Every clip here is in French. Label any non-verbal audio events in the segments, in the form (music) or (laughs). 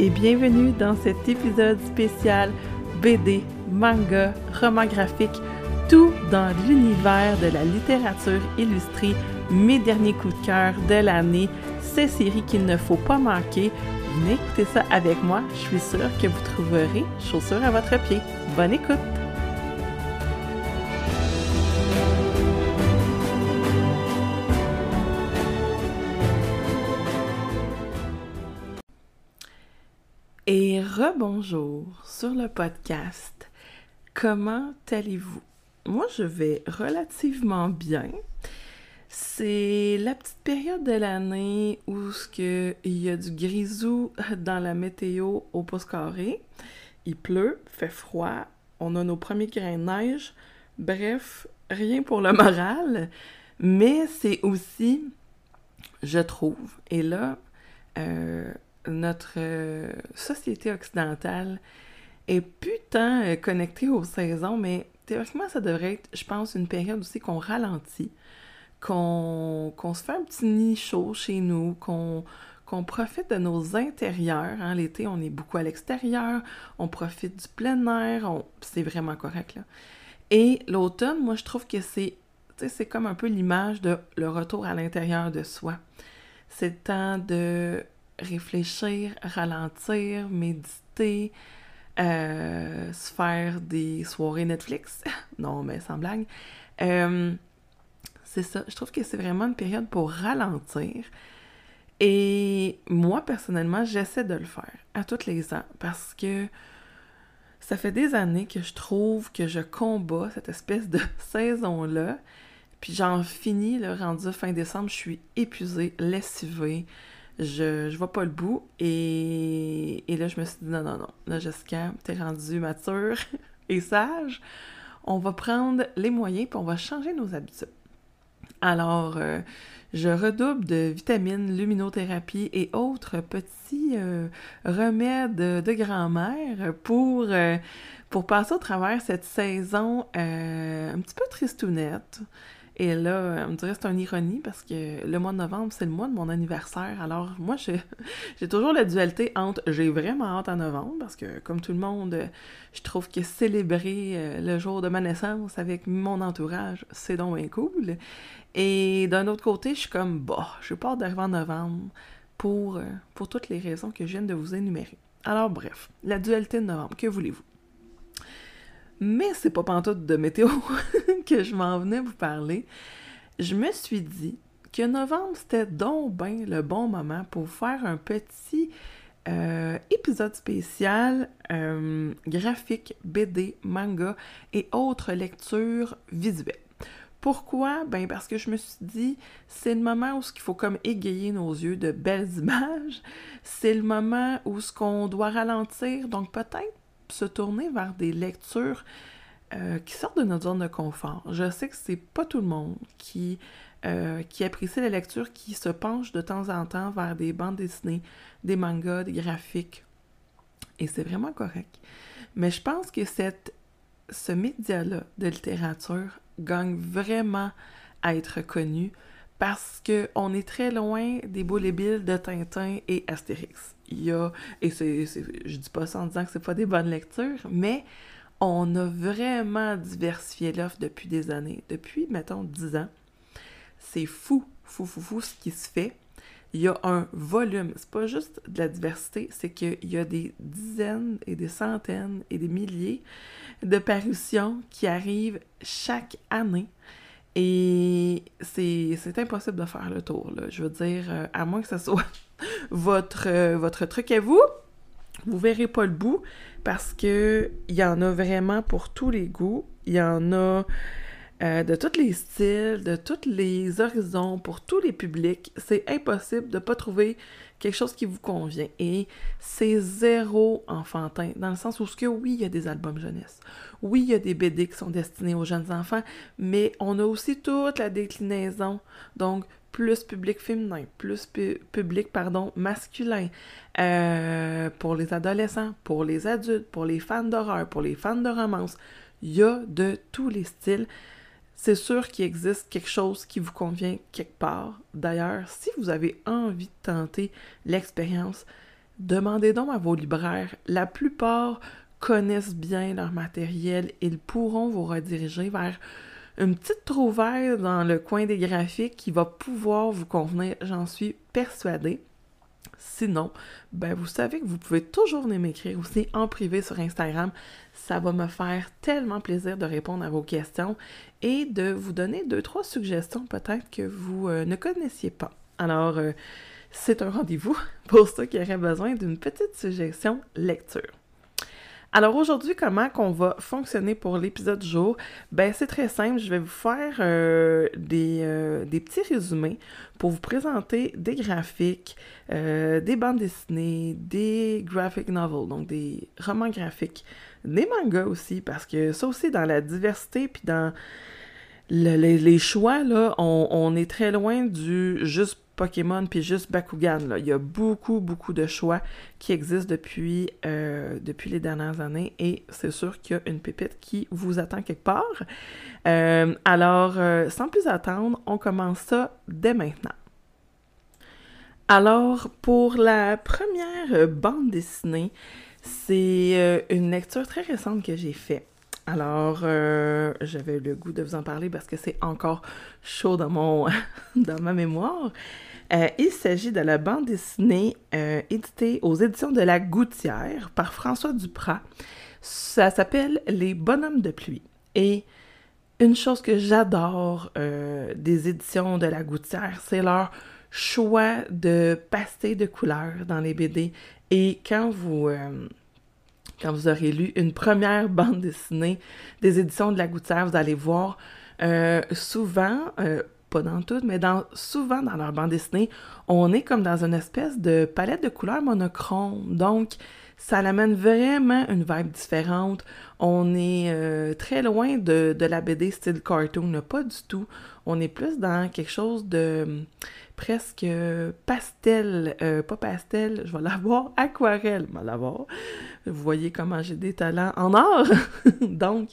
et bienvenue dans cet épisode spécial BD, manga, roman graphique, tout dans l'univers de la littérature illustrée, mes derniers coups de cœur de l'année, ces séries qu'il ne faut pas manquer. Venez écouter ça avec moi, je suis sûre que vous trouverez chaussures à votre pied. Bonne écoute! Rebonjour sur le podcast. Comment allez-vous? Moi, je vais relativement bien. C'est la petite période de l'année où il y a du grisou dans la météo au pouce carré. Il pleut, fait froid, on a nos premiers grains de neige. Bref, rien pour le moral. Mais c'est aussi, je trouve, et là, euh, notre euh, société occidentale est plus tant euh, connectée aux saisons, mais théoriquement, ça devrait être, je pense, une période aussi qu'on ralentit, qu'on se fait un petit nid chaud chez nous, qu'on profite de nos intérieurs. Hein. L'été, on est beaucoup à l'extérieur, on profite du plein air, c'est vraiment correct. Là. Et l'automne, moi, je trouve que c'est c'est comme un peu l'image de le retour à l'intérieur de soi. C'est temps de réfléchir, ralentir, méditer, euh, se faire des soirées Netflix. (laughs) non, mais sans blague. Euh, c'est ça. Je trouve que c'est vraiment une période pour ralentir. Et moi, personnellement, j'essaie de le faire à tous les ans parce que ça fait des années que je trouve que je combats cette espèce de (laughs) saison-là. Puis j'en finis, le rendu fin décembre, je suis épuisée, lessivée je, je vois pas le bout. Et, là, je me suis dit, non, non, non. Là, Jessica, t'es rendue mature (laughs) et sage. On va prendre les moyens puis on va changer nos habitudes. Alors, euh, je redouble de vitamines, luminothérapie et autres petits euh, remèdes de grand-mère pour, euh, pour passer au travers cette saison un petit peu tristounette. Et là, on me dirait que c'est une ironie parce que le mois de novembre, c'est le mois de mon anniversaire. Alors, moi, (laughs) j'ai toujours la dualité entre j'ai vraiment hâte en novembre parce que, comme tout le monde, je trouve que célébrer euh, le jour de ma naissance avec mon entourage, c'est donc bien cool. Et d'un autre côté, je suis comme, bah, je pas d'arriver en novembre pour, euh, pour toutes les raisons que je viens de vous énumérer. Alors, bref, la dualité de novembre, que voulez-vous? Mais c'est pas pantoute de météo (laughs) que je m'en venais vous parler. Je me suis dit que novembre, c'était donc bien le bon moment pour faire un petit euh, épisode spécial euh, graphique, BD, manga et autres lectures visuelles. Pourquoi? Ben parce que je me suis dit, c'est le moment où il faut comme égayer nos yeux de belles (laughs) images. C'est le moment où ce qu'on doit ralentir, donc peut-être se tourner vers des lectures euh, qui sortent de notre zone de confort. Je sais que c'est pas tout le monde qui, euh, apprécie la lecture, qui se penche de temps en temps vers des bandes dessinées, des mangas, des graphiques. Et c'est vraiment correct. Mais je pense que cette, ce média-là de littérature gagne vraiment à être connu parce qu'on est très loin des boules et billes de Tintin et Astérix. Il y a, et c'est, je dis pas ça en disant que c'est pas des bonnes lectures, mais on a vraiment diversifié l'offre depuis des années, depuis, mettons, 10 ans. C'est fou, fou, fou, fou ce qui se fait. Il y a un volume, c'est pas juste de la diversité, c'est qu'il y a des dizaines et des centaines et des milliers de parutions qui arrivent chaque année. Et c'est impossible de faire le tour, là. Je veux dire, euh, à moins que ce soit (laughs) votre, euh, votre truc à vous, vous verrez pas le bout parce que il y en a vraiment pour tous les goûts. Il y en a euh, de tous les styles, de tous les horizons, pour tous les publics. C'est impossible de pas trouver quelque chose qui vous convient. Et c'est zéro enfantin, dans le sens où oui, il y a des albums jeunesse. Oui, il y a des BD qui sont destinés aux jeunes enfants, mais on a aussi toute la déclinaison. Donc, plus public féminin, plus public, pardon, masculin, euh, pour les adolescents, pour les adultes, pour les fans d'horreur, pour les fans de romance. Il y a de tous les styles. C'est sûr qu'il existe quelque chose qui vous convient quelque part. D'ailleurs, si vous avez envie de tenter l'expérience, demandez donc à vos libraires. La plupart connaissent bien leur matériel. Ils pourront vous rediriger vers une petite trouvaille dans le coin des graphiques qui va pouvoir vous convenir, j'en suis persuadée. Sinon, ben vous savez que vous pouvez toujours m'écrire aussi en privé sur Instagram. Ça va me faire tellement plaisir de répondre à vos questions et de vous donner deux, trois suggestions peut-être que vous euh, ne connaissiez pas. Alors, euh, c'est un rendez-vous pour ceux qui auraient besoin d'une petite suggestion lecture. Alors aujourd'hui, comment qu'on va fonctionner pour l'épisode jour? Ben c'est très simple, je vais vous faire euh, des, euh, des, petits résumés pour vous présenter des graphiques, euh, des bandes dessinées, des graphic novels, donc des romans graphiques, des mangas aussi, parce que ça aussi dans la diversité puis dans les, choix, là, on, on est très loin du juste Pokémon puis juste Bakugan. Il y a beaucoup, beaucoup de choix qui existent depuis, euh, depuis les dernières années et c'est sûr qu'il y a une pépite qui vous attend quelque part. Euh, alors, euh, sans plus attendre, on commence ça dès maintenant. Alors, pour la première bande dessinée, c'est une lecture très récente que j'ai faite. Alors, j'avais le goût de vous en parler parce que c'est encore chaud dans, mon, (laughs) dans ma mémoire. Euh, il s'agit de la bande dessinée euh, éditée aux éditions de La Gouttière par François Duprat. Ça s'appelle Les Bonhommes de pluie. Et une chose que j'adore euh, des éditions de La Gouttière, c'est leur choix de pastel de couleurs dans les BD. Et quand vous, quand vous aurez lu une première bande dessinée des éditions de La Gouttière, vous allez voir souvent pas dans toutes, mais dans, souvent dans leur bande dessinée, on est comme dans une espèce de palette de couleurs monochrome. Donc, ça amène vraiment une vibe différente. On est euh, très loin de, la BD style cartoon, pas du tout. On est plus dans quelque chose de presque pastel, euh, pas pastel, je vais l'avoir, (laughs) aquarelle, je vais l'avoir. Vous voyez comment j'ai des talents en or. (laughs) Donc,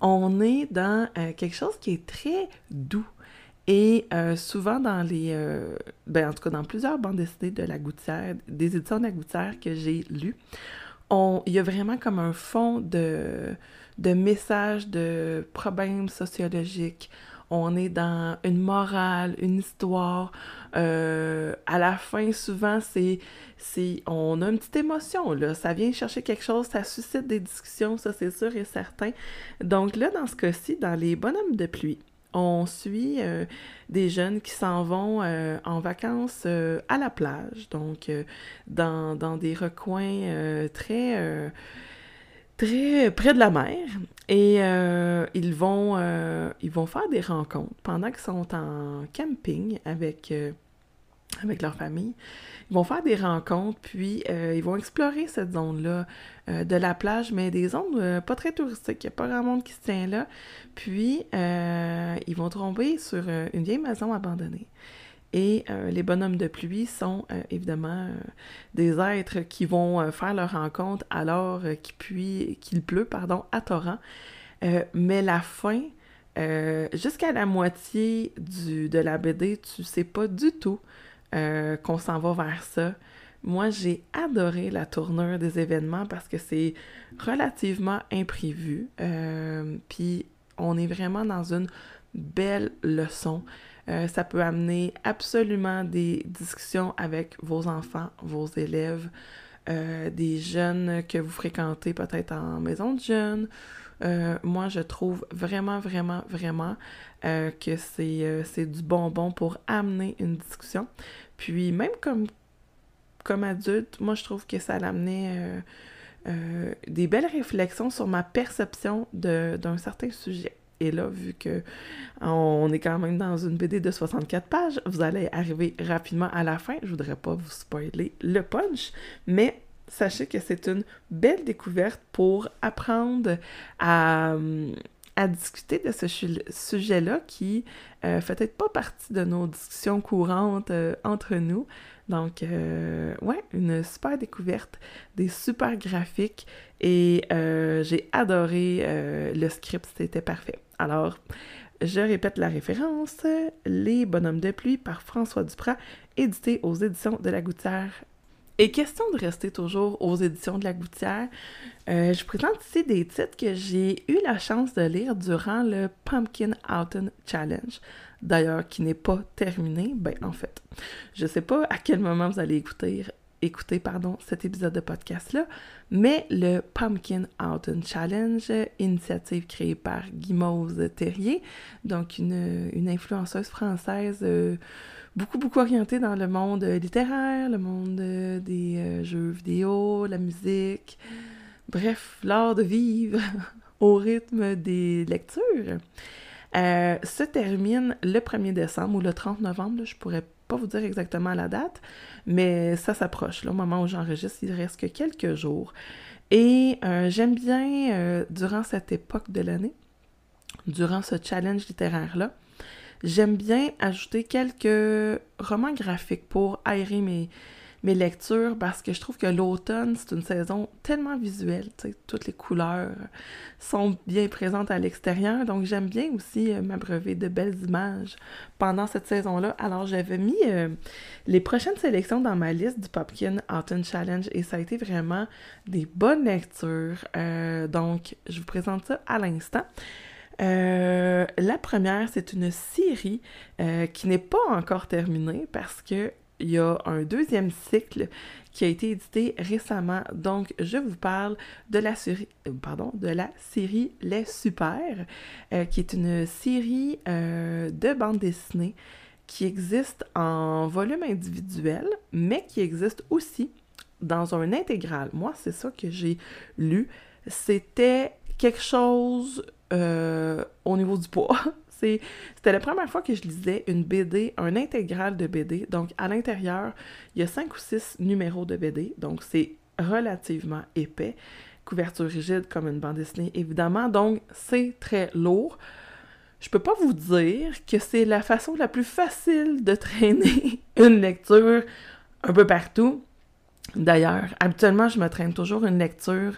on est dans euh, quelque chose qui est très doux. Et euh, souvent dans les, euh, ben en tout cas dans plusieurs bandes dessinées de la gouttière, des éditions de la gouttière que j'ai lues, il y a vraiment comme un fond de, de messages, de problèmes sociologiques. On est dans une morale, une histoire. Euh, à la fin, souvent, c'est, c'est, on a une petite émotion, là. Ça vient chercher quelque chose, ça suscite des discussions, ça c'est sûr et certain. Donc là, dans ce cas-ci, dans les bonhommes de pluie, on suit euh, des jeunes qui s'en vont euh, en vacances euh, à la plage, donc dans, des recoins très, très près de la mer. Et ils, vont, ils vont faire des rencontres pendant qu'ils sont en camping avec, avec leur famille. Ils vont faire des rencontres, puis euh, ils vont explorer cette zone-là euh, de la plage, mais des zones euh, pas très touristiques. Il n'y a pas grand monde qui se tient là. Puis, ils vont tomber sur une vieille maison abandonnée. Et les bonhommes de pluie sont évidemment des êtres qui vont faire leur rencontre alors qu'il pleut pardon, à torrent. mais la fin, jusqu'à la moitié du, de la BD, tu sais pas du tout euh, qu'on s'en va vers ça. Moi, j'ai adoré la tournure des événements parce que c'est relativement imprévu. Euh, puis on est vraiment dans une belle leçon. Euh, ça peut amener absolument des discussions avec vos enfants, vos élèves, des jeunes que vous fréquentez peut-être en maison de jeunes. Moi, je trouve vraiment, vraiment, vraiment que c'est du bonbon pour amener une discussion. Puis même comme, comme adulte, moi je trouve que ça amenait euh, euh, des belles réflexions sur ma perception d'un certain sujet. Et là, vu que on est quand même dans une BD de 64 pages, vous allez arriver rapidement à la fin. Je voudrais pas vous spoiler le punch, mais sachez que c'est une belle découverte pour apprendre à, discuter de ce sujet-là qui euh, fait peut-être pas partie de nos discussions courantes euh, entre nous. Donc, euh, ouais, une super découverte, des super graphiques et j'ai adoré le script, c'était parfait. Alors, je répète la référence, Les Bonhommes de pluie par François Duprat, édité aux éditions de la Gouttière Et question de rester toujours aux éditions de la Gouttière, euh, je présente ici des titres que j'ai eu la chance de lire durant le Pumpkin Autumn Challenge. D'ailleurs, qui n'est pas terminé, ben en fait, je sais pas à quel moment vous allez écouter, écouter pardon, cet épisode de podcast-là, mais le Pumpkin Autumn Challenge, initiative créée par Guimauve Terrier, donc une, influenceuse française euh, beaucoup, beaucoup orientée dans le monde littéraire, le monde des euh, jeux vidéo, la musique, bref, l'art de vivre (laughs) au rythme des lectures. Euh, se termine le 1er décembre ou le 30 novembre, je pourrais pas vous dire exactement la date, mais ça s'approche. Au moment où j'enregistre, il reste que quelques jours. Et euh, j'aime bien, euh, durant cette époque de l'année, durant ce challenge littéraire-là, j'aime bien ajouter quelques romans graphiques pour aérer mes, mes lectures parce que je trouve que l'automne, c'est une saison tellement visuelle, toutes les couleurs sont bien présentes à l'extérieur, donc j'aime bien aussi euh, m'abreuver de belles images pendant cette saison-là. Alors j'avais mis euh, les prochaines sélections dans ma liste du Popkin Autumn Challenge et ça a été vraiment des bonnes lectures, euh, donc je vous présente ça à l'instant. La première, c'est une série qui n'est pas encore terminée parce que il y a un deuxième cycle qui a été édité récemment. Donc, je vous parle de la série, euh, pardon, de la série Les Super, euh, qui est une série euh, de bande dessinée qui existe en volume individuel, mais qui existe aussi dans un intégral. Moi, c'est ça que j'ai lu. C'était quelque chose au niveau du poids. (laughs) C'était la première fois que je lisais une BD, un intégral de BD. Donc, à l'intérieur, il y a cinq ou six numéros de BD. Donc, c'est relativement épais. Couverture rigide comme une bande dessinée, évidemment. Donc, c'est très lourd. Je peux pas vous dire que c'est la façon la plus facile de traîner (laughs) une lecture un peu partout. D'ailleurs, habituellement, je me traîne toujours une lecture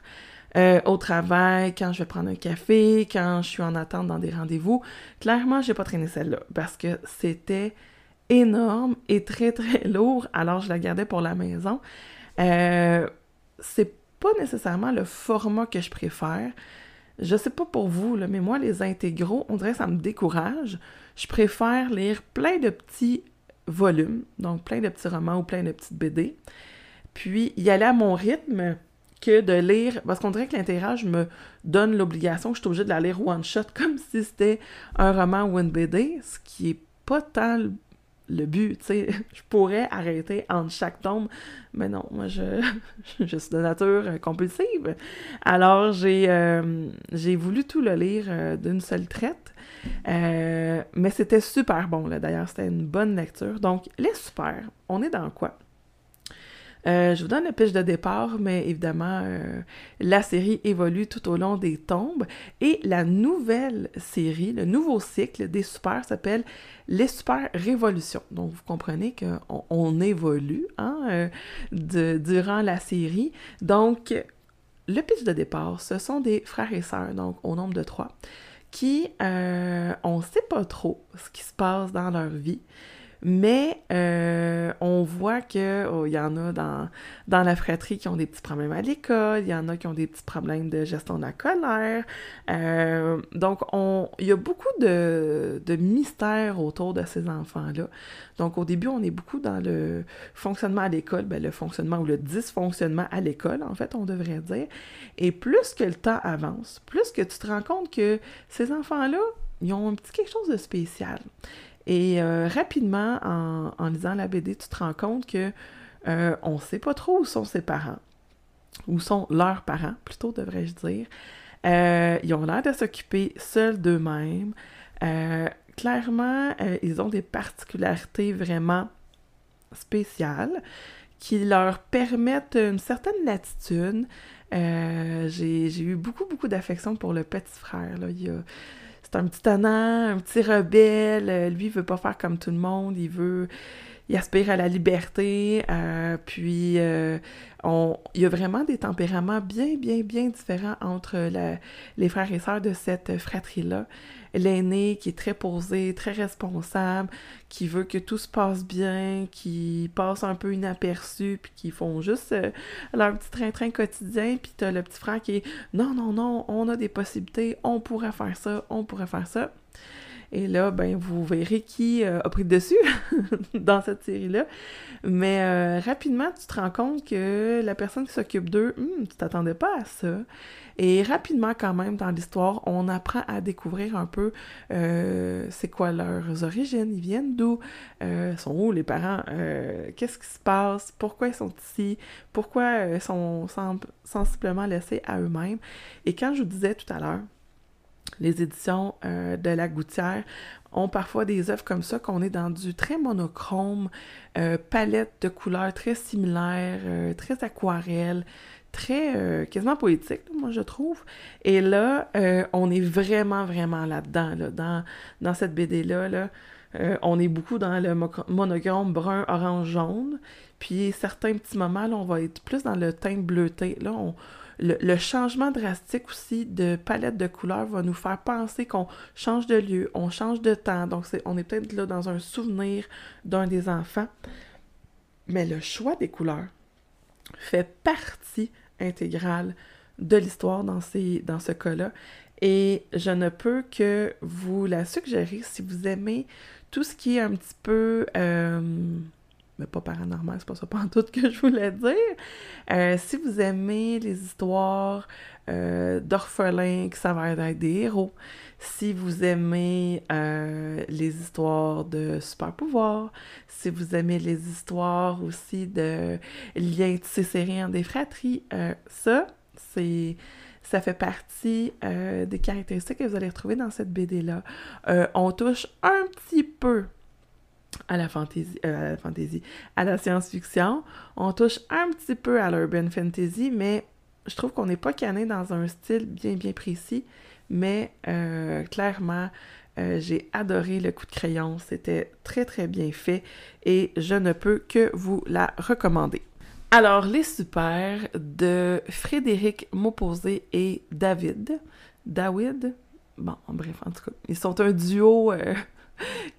euh, au travail, quand je vais prendre un café, quand je suis en attente dans des rendez-vous. Clairement, j'ai pas traîné celle-là parce que c'était énorme et très très (laughs) lourd, alors je la gardais pour la maison. Euh, c'est pas nécessairement le format que je préfère. Je sais pas pour vous, là, mais moi, les intégraux, on dirait que ça me décourage. Je préfère lire plein de petits volumes, donc plein de petits romans ou plein de petites BD, puis y aller à mon rythme, que de lire, parce qu'on dirait que l'intégrage me donne l'obligation je suis obligée de la lire one shot, (laughs) comme si c'était un roman ou une BD, ce qui est pas tant le but, tu sais, (laughs) je pourrais arrêter entre chaque tombe, mais non, moi je, (laughs) je suis de nature compulsive. Alors j'ai euh, j'ai voulu tout le lire euh, d'une seule traite, euh, mais c'était super bon, là, d'ailleurs, c'était une bonne lecture. Donc, les super, on est dans quoi? Euh, je vous donne le pitch de départ, mais évidemment, euh, la série évolue tout au long des tombes. Et la nouvelle série, le nouveau cycle des super s'appelle Les Super Révolutions. Donc, vous comprenez qu'on on évolue hein, euh, durant la série. Donc, le pitch de départ, ce sont des frères et sœurs, donc au nombre de trois, qui, on ne sait pas trop ce qui se passe dans leur vie. Mais euh, on voit qu'il oh, y en a dans, dans la fratrie qui ont des petits problèmes à l'école, il y en a qui ont des petits problèmes de gestion de la colère. Euh, donc, il y a beaucoup de, de mystères autour de ces enfants-là. Donc, au début, on est beaucoup dans le fonctionnement à l'école, ben, le fonctionnement ou le dysfonctionnement à l'école, en fait, on devrait dire. Et plus que le temps avance, plus que tu te rends compte que ces enfants-là, ils ont un petit quelque chose de spécial. Et euh, rapidement, en, lisant la BD, tu te rends compte que euh, on ne sait pas trop où sont ses parents, où sont leurs parents, plutôt devrais-je dire. Euh, ils ont l'air de s'occuper seuls d'eux-mêmes. clairement, ils ont des particularités vraiment spéciales qui leur permettent une certaine latitude. J'ai eu beaucoup, beaucoup d'affection pour le petit frère. Là. Il a, c'est un petit tannant, un petit rebelle. Euh, lui, il veut pas faire comme tout le monde. Il veut. Il aspire à la liberté, euh, puis euh, on, il y a vraiment des tempéraments bien, bien, bien différents entre les frères et sœurs de cette fratrie-là. L'aîné qui est très posé, très responsable, qui veut que tout se passe bien, qui passe un peu inaperçu, puis qui font juste euh, leur petit train-train quotidien, puis t'as le petit frère qui est « Non, non, non, on a des possibilités, on pourrait faire ça, on pourrait faire ça ». Et là, ben, vous verrez qui euh, a pris dessus (laughs) dans cette série-là. Mais euh, rapidement, tu te rends compte que la personne qui s'occupe d'eux, hmm, tu t'attendais pas à ça. Et rapidement, quand même, dans l'histoire, on apprend à découvrir un peu euh, c'est quoi leurs origines, ils viennent d'où, sont où les parents, qu'est-ce qui se passe, pourquoi ils sont ici, pourquoi ils sont sensiblement laissés à eux-mêmes. Et quand je vous disais tout à l'heure, les éditions euh, de La Gouttière ont parfois des œuvres comme ça, qu'on est dans du très monochrome, euh, palette de couleurs très similaires, euh, très aquarelle, très quasiment poétique, moi je trouve. Et là, on est vraiment, vraiment là-dedans, là, dans, dans cette BD-là. Là. on est beaucoup dans le monochrome brun, orange, jaune. Puis certains petits moments, là, on va être plus dans le teint bleuté. Là, le, changement drastique aussi de palette de couleurs va nous faire penser qu'on change de lieu, on change de temps. Donc, on est peut-être là dans un souvenir d'un des enfants. Mais le choix des couleurs fait partie intégrale de l'histoire dans, ce cas-là. Et je ne peux que vous la suggérer si vous aimez tout ce qui est un petit peu... Euh, pas paranormal, c'est pas ça pas en tout que je voulais dire. Euh, si vous aimez les histoires euh, d'orphelins qui s'avèrent être des héros, si vous aimez euh, les histoires de super pouvoirs, si vous aimez les histoires aussi de liens tissés en des fratries, ça, c'est ça fait partie des caractéristiques que vous allez retrouver dans cette BD-là. on touche un petit peu à la fantasy, euh, à la fantasy, à la science-fiction. On touche un petit peu à l'urban fantasy, mais je trouve qu'on n'est pas cané dans un style bien bien précis. Mais euh, clairement, euh, j'ai adoré le coup de crayon. C'était très très bien fait et je ne peux que vous la recommander. Alors, les super de Frédéric Mauposé et David. David? Bon, bref, en tout cas, ils sont un duo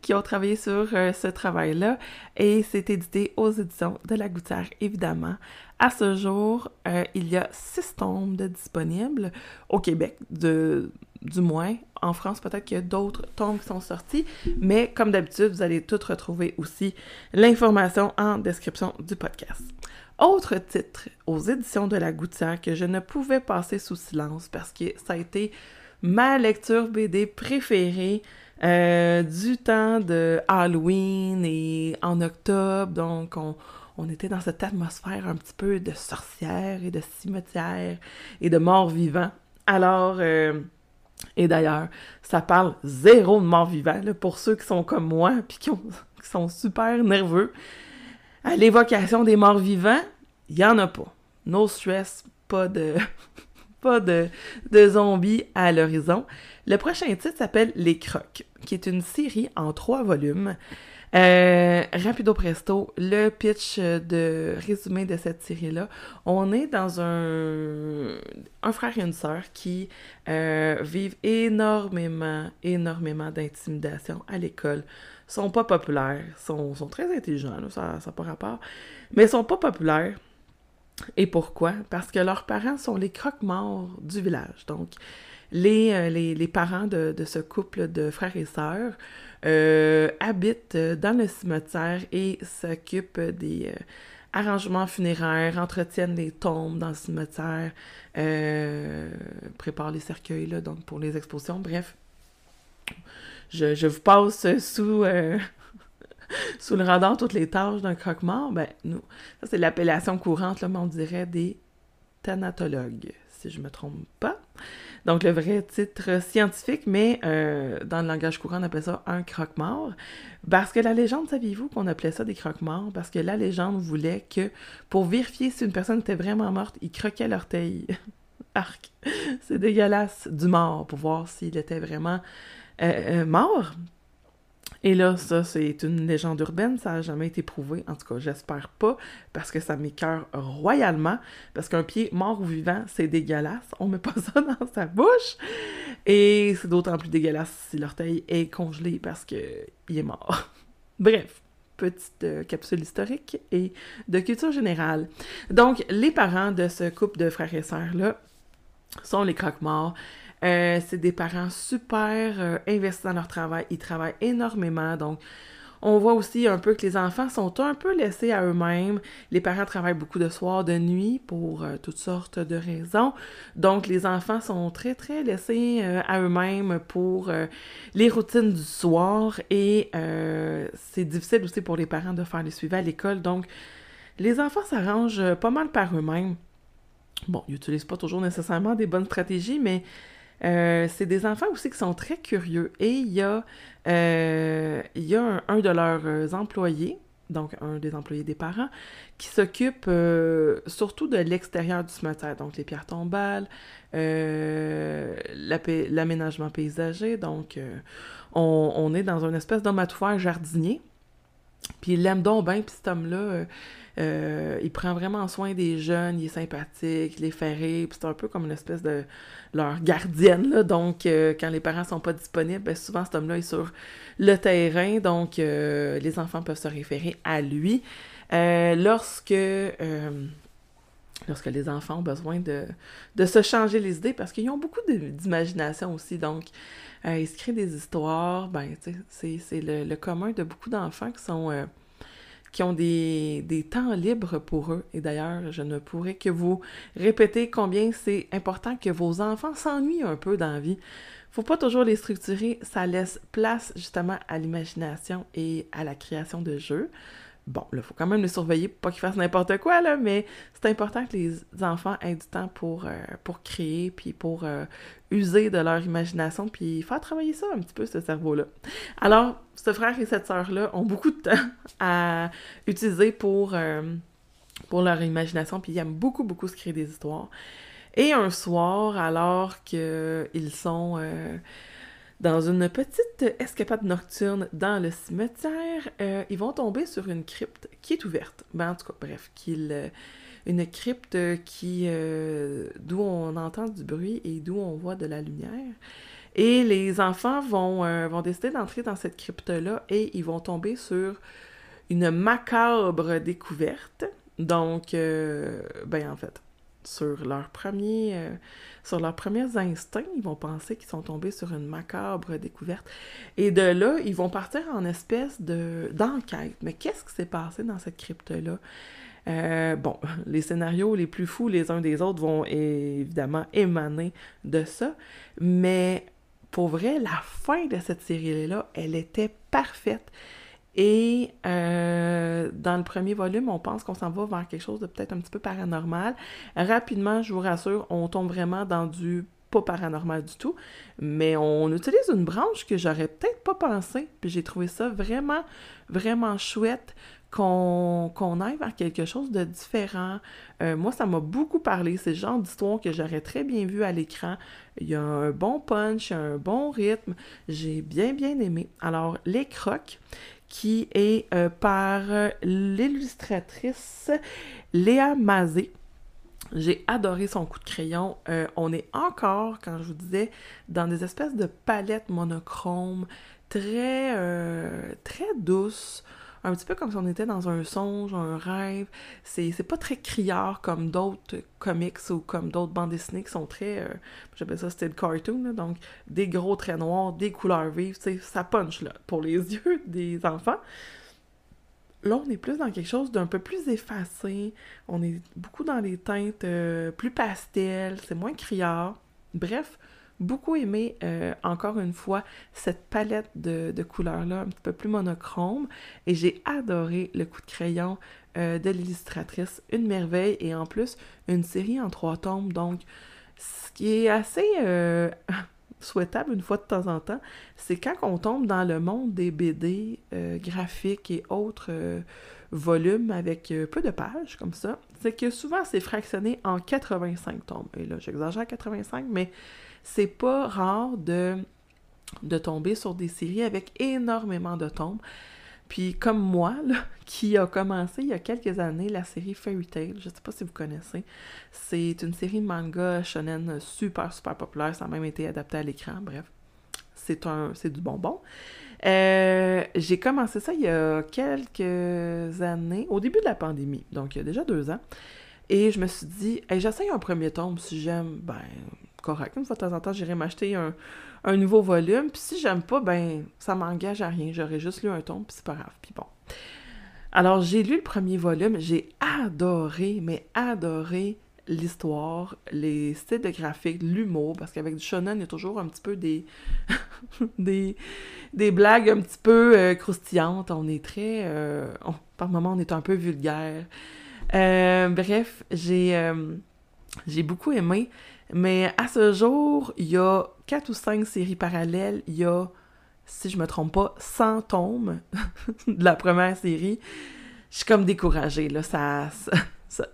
qui ont travaillé sur euh, ce travail-là et c'est édité aux éditions de La Gouttière, évidemment. À ce jour, euh, il y a six tombes disponibles au Québec, du moins. En France, peut-être qu'il y a d'autres tombes qui sont sorties, mais comme d'habitude, vous allez toutes retrouver aussi l'information en description du podcast. Autre titre aux éditions de La Gouttière que je ne pouvais passer sous silence parce que ça a été ma lecture BD préférée euh, du temps de Halloween et en octobre, donc on, était dans cette atmosphère un petit peu de sorcière et de cimetière et de morts vivants. Alors, euh, et d'ailleurs, ça parle zéro de morts vivants, pour ceux qui sont comme moi, puis qui, (laughs) qui sont super nerveux. À l'évocation des morts vivants, il n'y en a pas. No stress, pas de, (laughs) pas de, zombies à l'horizon. Le prochain titre s'appelle Les Crocs, qui est une série en trois volumes. Euh, rapido presto, le pitch de résumé de cette série-là. On est dans un, un frère et une sœur qui euh, vivent énormément, énormément d'intimidation à l'école. Sont pas populaires, sont, sont très intelligents, ça n'a pas rapport, mais sont pas populaires. Et pourquoi? Parce que leurs parents sont les croque-morts du village. Donc, les, euh, les, les parents de, de, ce couple de frères et sœurs euh, habitent dans le cimetière et s'occupent des euh, arrangements funéraires, entretiennent les tombes dans le cimetière, préparent les cercueils là, donc pour les expositions. Bref, je, je vous passe sous (laughs) sous le radar toutes les tâches d'un croque-mort, ben, nous, ça c'est l'appellation courante, là, mais on dirait des thanatologues, si je me trompe pas. Donc, le vrai titre scientifique, mais euh, dans le langage courant, on appelle ça un croque-mort. Parce que la légende, saviez-vous qu'on appelait ça des croque-morts? Parce que la légende voulait que, pour vérifier si une personne était vraiment morte, ils croquaient l'orteil. (laughs) Arc! C'est dégueulasse, du mort, pour voir s'il était vraiment euh, euh, mort. Et là, ça, c'est une légende urbaine, ça n'a jamais été prouvé. En tout cas, j'espère pas, parce que ça m'écœure royalement. Parce qu'un pied mort ou vivant, c'est dégueulasse. On met pas (laughs) ça dans sa bouche. Et c'est d'autant plus dégueulasse si l'orteil est congelé parce qu'il est mort. (laughs) Bref, petite euh, capsule historique et de culture générale. Donc, les parents de ce couple de frères et sœurs-là sont les croque-morts. Euh, c'est des parents super euh, investis dans leur travail. Ils travaillent énormément. Donc, on voit aussi un peu que les enfants sont un peu laissés à eux-mêmes. Les parents travaillent beaucoup de soir, de nuit pour euh, toutes sortes de raisons. Donc, les enfants sont très, très laissés à eux-mêmes pour les routines du soir. Et c'est difficile aussi pour les parents de faire les suivis à l'école. Donc, les enfants s'arrangent pas mal par eux-mêmes. Bon, ils n'utilisent pas toujours nécessairement des bonnes stratégies, mais euh, c'est des enfants aussi qui sont très curieux. Et il y a, euh, y a un, de leurs employés, donc un des employés des parents, qui s'occupe euh, surtout de l'extérieur du cimetière, donc les pierres tombales, l'aménagement paysager. Donc, on, on, est dans une espèce d'homme à tout faire jardinier. Puis il l'aime donc bien, puis cet homme-là euh, il prend vraiment soin des jeunes, il est sympathique, il les fait rire, c'est un peu comme une espèce de leur gardienne, là. Donc, euh, quand les parents sont pas disponibles, ben, souvent cet homme-là est sur le terrain, donc euh, les enfants peuvent se référer à lui. lorsque lorsque les enfants ont besoin de, de se changer les idées, parce qu'ils ont beaucoup d'imagination aussi, donc ils se créent des histoires, ben, c'est le, le, commun de beaucoup d'enfants qui sont qui ont des, des, temps libres pour eux. Et d'ailleurs, je ne pourrais que vous répéter combien c'est important que vos enfants s'ennuient un peu dans la vie. Faut pas toujours les structurer, ça laisse place justement à l'imagination et à la création de jeux. Bon, là, il faut quand même les surveiller pour pas qu'ils fassent n'importe quoi, là, mais c'est important que les enfants aient du temps pour, euh, pour créer, puis pour euh, user de leur imagination, puis faire travailler ça un petit peu, ce cerveau-là. Alors, ce frère et cette sœur-là ont beaucoup de temps à utiliser pour, euh, pour leur imagination, puis ils aiment beaucoup, beaucoup se créer des histoires. Et un soir, alors qu'ils sont dans une petite escapade nocturne dans le cimetière, euh, ils vont tomber sur une crypte qui est ouverte. Ben, en tout cas, bref, qu'il, euh, une crypte qui, euh, d'où on entend du bruit et d'où on voit de la lumière. Et les enfants vont, vont décider d'entrer dans cette crypte-là et ils vont tomber sur une macabre découverte. Donc, ben en fait, sur leur premier, euh, leurs premiers instincts, ils vont penser qu'ils sont tombés sur une macabre découverte. Et de là, ils vont partir en espèce de d'enquête. Mais qu'est-ce qui s'est passé dans cette crypte-là? Euh, bon, (laughs) les scénarios les plus fous les uns des autres vont évidemment émaner de ça, mais pour vrai, la fin de cette série-là, elle était parfaite. Et euh, dans le premier volume, on pense qu'on s'en va vers quelque chose de peut-être un petit peu paranormal. Rapidement, je vous rassure, on tombe vraiment dans du pas paranormal du tout, mais on utilise une branche que j'aurais peut-être pas pensé, puis j'ai trouvé ça vraiment, vraiment chouette qu'on aille vers quelque chose de différent. Euh, moi, ça m'a beaucoup parlé. C'est le genre d'histoire que j'aurais très bien vu à l'écran. Il y a un bon punch, un bon rythme. J'ai bien, bien aimé. Alors, Les Crocs, qui est euh, par l'illustratrice Léa Mazé. J'ai adoré son coup de crayon. Euh, on est encore, quand je vous disais, dans des espèces de palettes monochromes très, euh, très douces un petit peu comme si on était dans un songe, un rêve. C'est, pas très criard comme d'autres comics ou comme d'autres bandes dessinées qui sont très, euh, j'appelle ça style cartoon, donc des gros traits noirs, des couleurs vives, ça punch là, pour les (laughs) yeux des enfants. Là, on est plus dans quelque chose d'un peu plus effacé. On est beaucoup dans les teintes euh, plus pastel, c'est moins criard. Bref, beaucoup aimé, euh, encore une fois, cette palette de, couleurs-là, un petit peu plus monochrome. Et j'ai adoré le coup de crayon euh, de l'illustratrice. Une merveille. Et en plus, une série en trois tomes. Donc, ce qui est assez euh, (laughs) souhaitable une fois de temps en temps, c'est quand on tombe dans le monde des BD graphiques et autres volumes avec peu de pages comme ça, c'est que souvent c'est fractionné en 85 tomes. Et là, j'exagère 85, mais c'est pas rare de de tomber sur des séries avec énormément de tombes. Puis comme moi, (laughs) là, qui a commencé il y a quelques années la série Fairy Tail, je sais pas si vous connaissez, c'est une série de manga shonen super super populaire, ça a même été adapté à l'écran, bref, c'est un c'est du bonbon. Euh, j'ai commencé ça il y a quelques années, au début de la pandémie, donc il y a déjà deux ans, et je me suis dit, j'essaye un premier tome, si j'aime, ben correct, une fois de temps en temps, j'irai m'acheter un, un nouveau volume. Puis si j'aime pas, ben ça m'engage à rien. J'aurais juste lu un tome, puis c'est pas grave. Puis bon. Alors j'ai lu le premier volume, j'ai adoré, mais adoré l'histoire, les styles de graphique, l'humour, parce qu'avec du shonen, il y a toujours un petit peu des (laughs) des, des blagues un petit peu euh, croustillantes. On est très... Euh, par moments, on est un peu vulgaire. Euh, bref, j'ai j'ai beaucoup aimé. Mais à ce jour, il y a quatre ou cinq séries parallèles. Il y a, si je me trompe pas, 100 tomes (laughs) de la première série. Je suis comme découragée, là. Ça,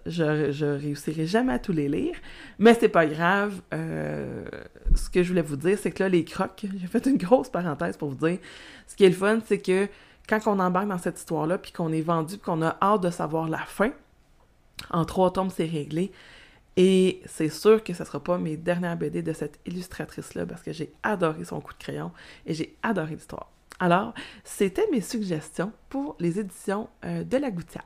je, je réussirai jamais à tous les lire. Mais c'est pas grave. Euh, ce que je voulais vous dire, c'est que là, les crocs, (laughs) j'ai fait une grosse parenthèse pour vous dire. Ce qui est le fun, c'est que quand on embarque dans cette histoire-là, puis qu'on est vendu, puis qu'on a hâte de savoir la fin, en trois tomes, c'est réglé. Et c'est sûr que ce ne sera pas mes dernières BD de cette illustratrice-là parce que j'ai adoré son coup de crayon et j'ai adoré l'histoire. Alors, c'était mes suggestions pour les éditions euh, de la gouttière.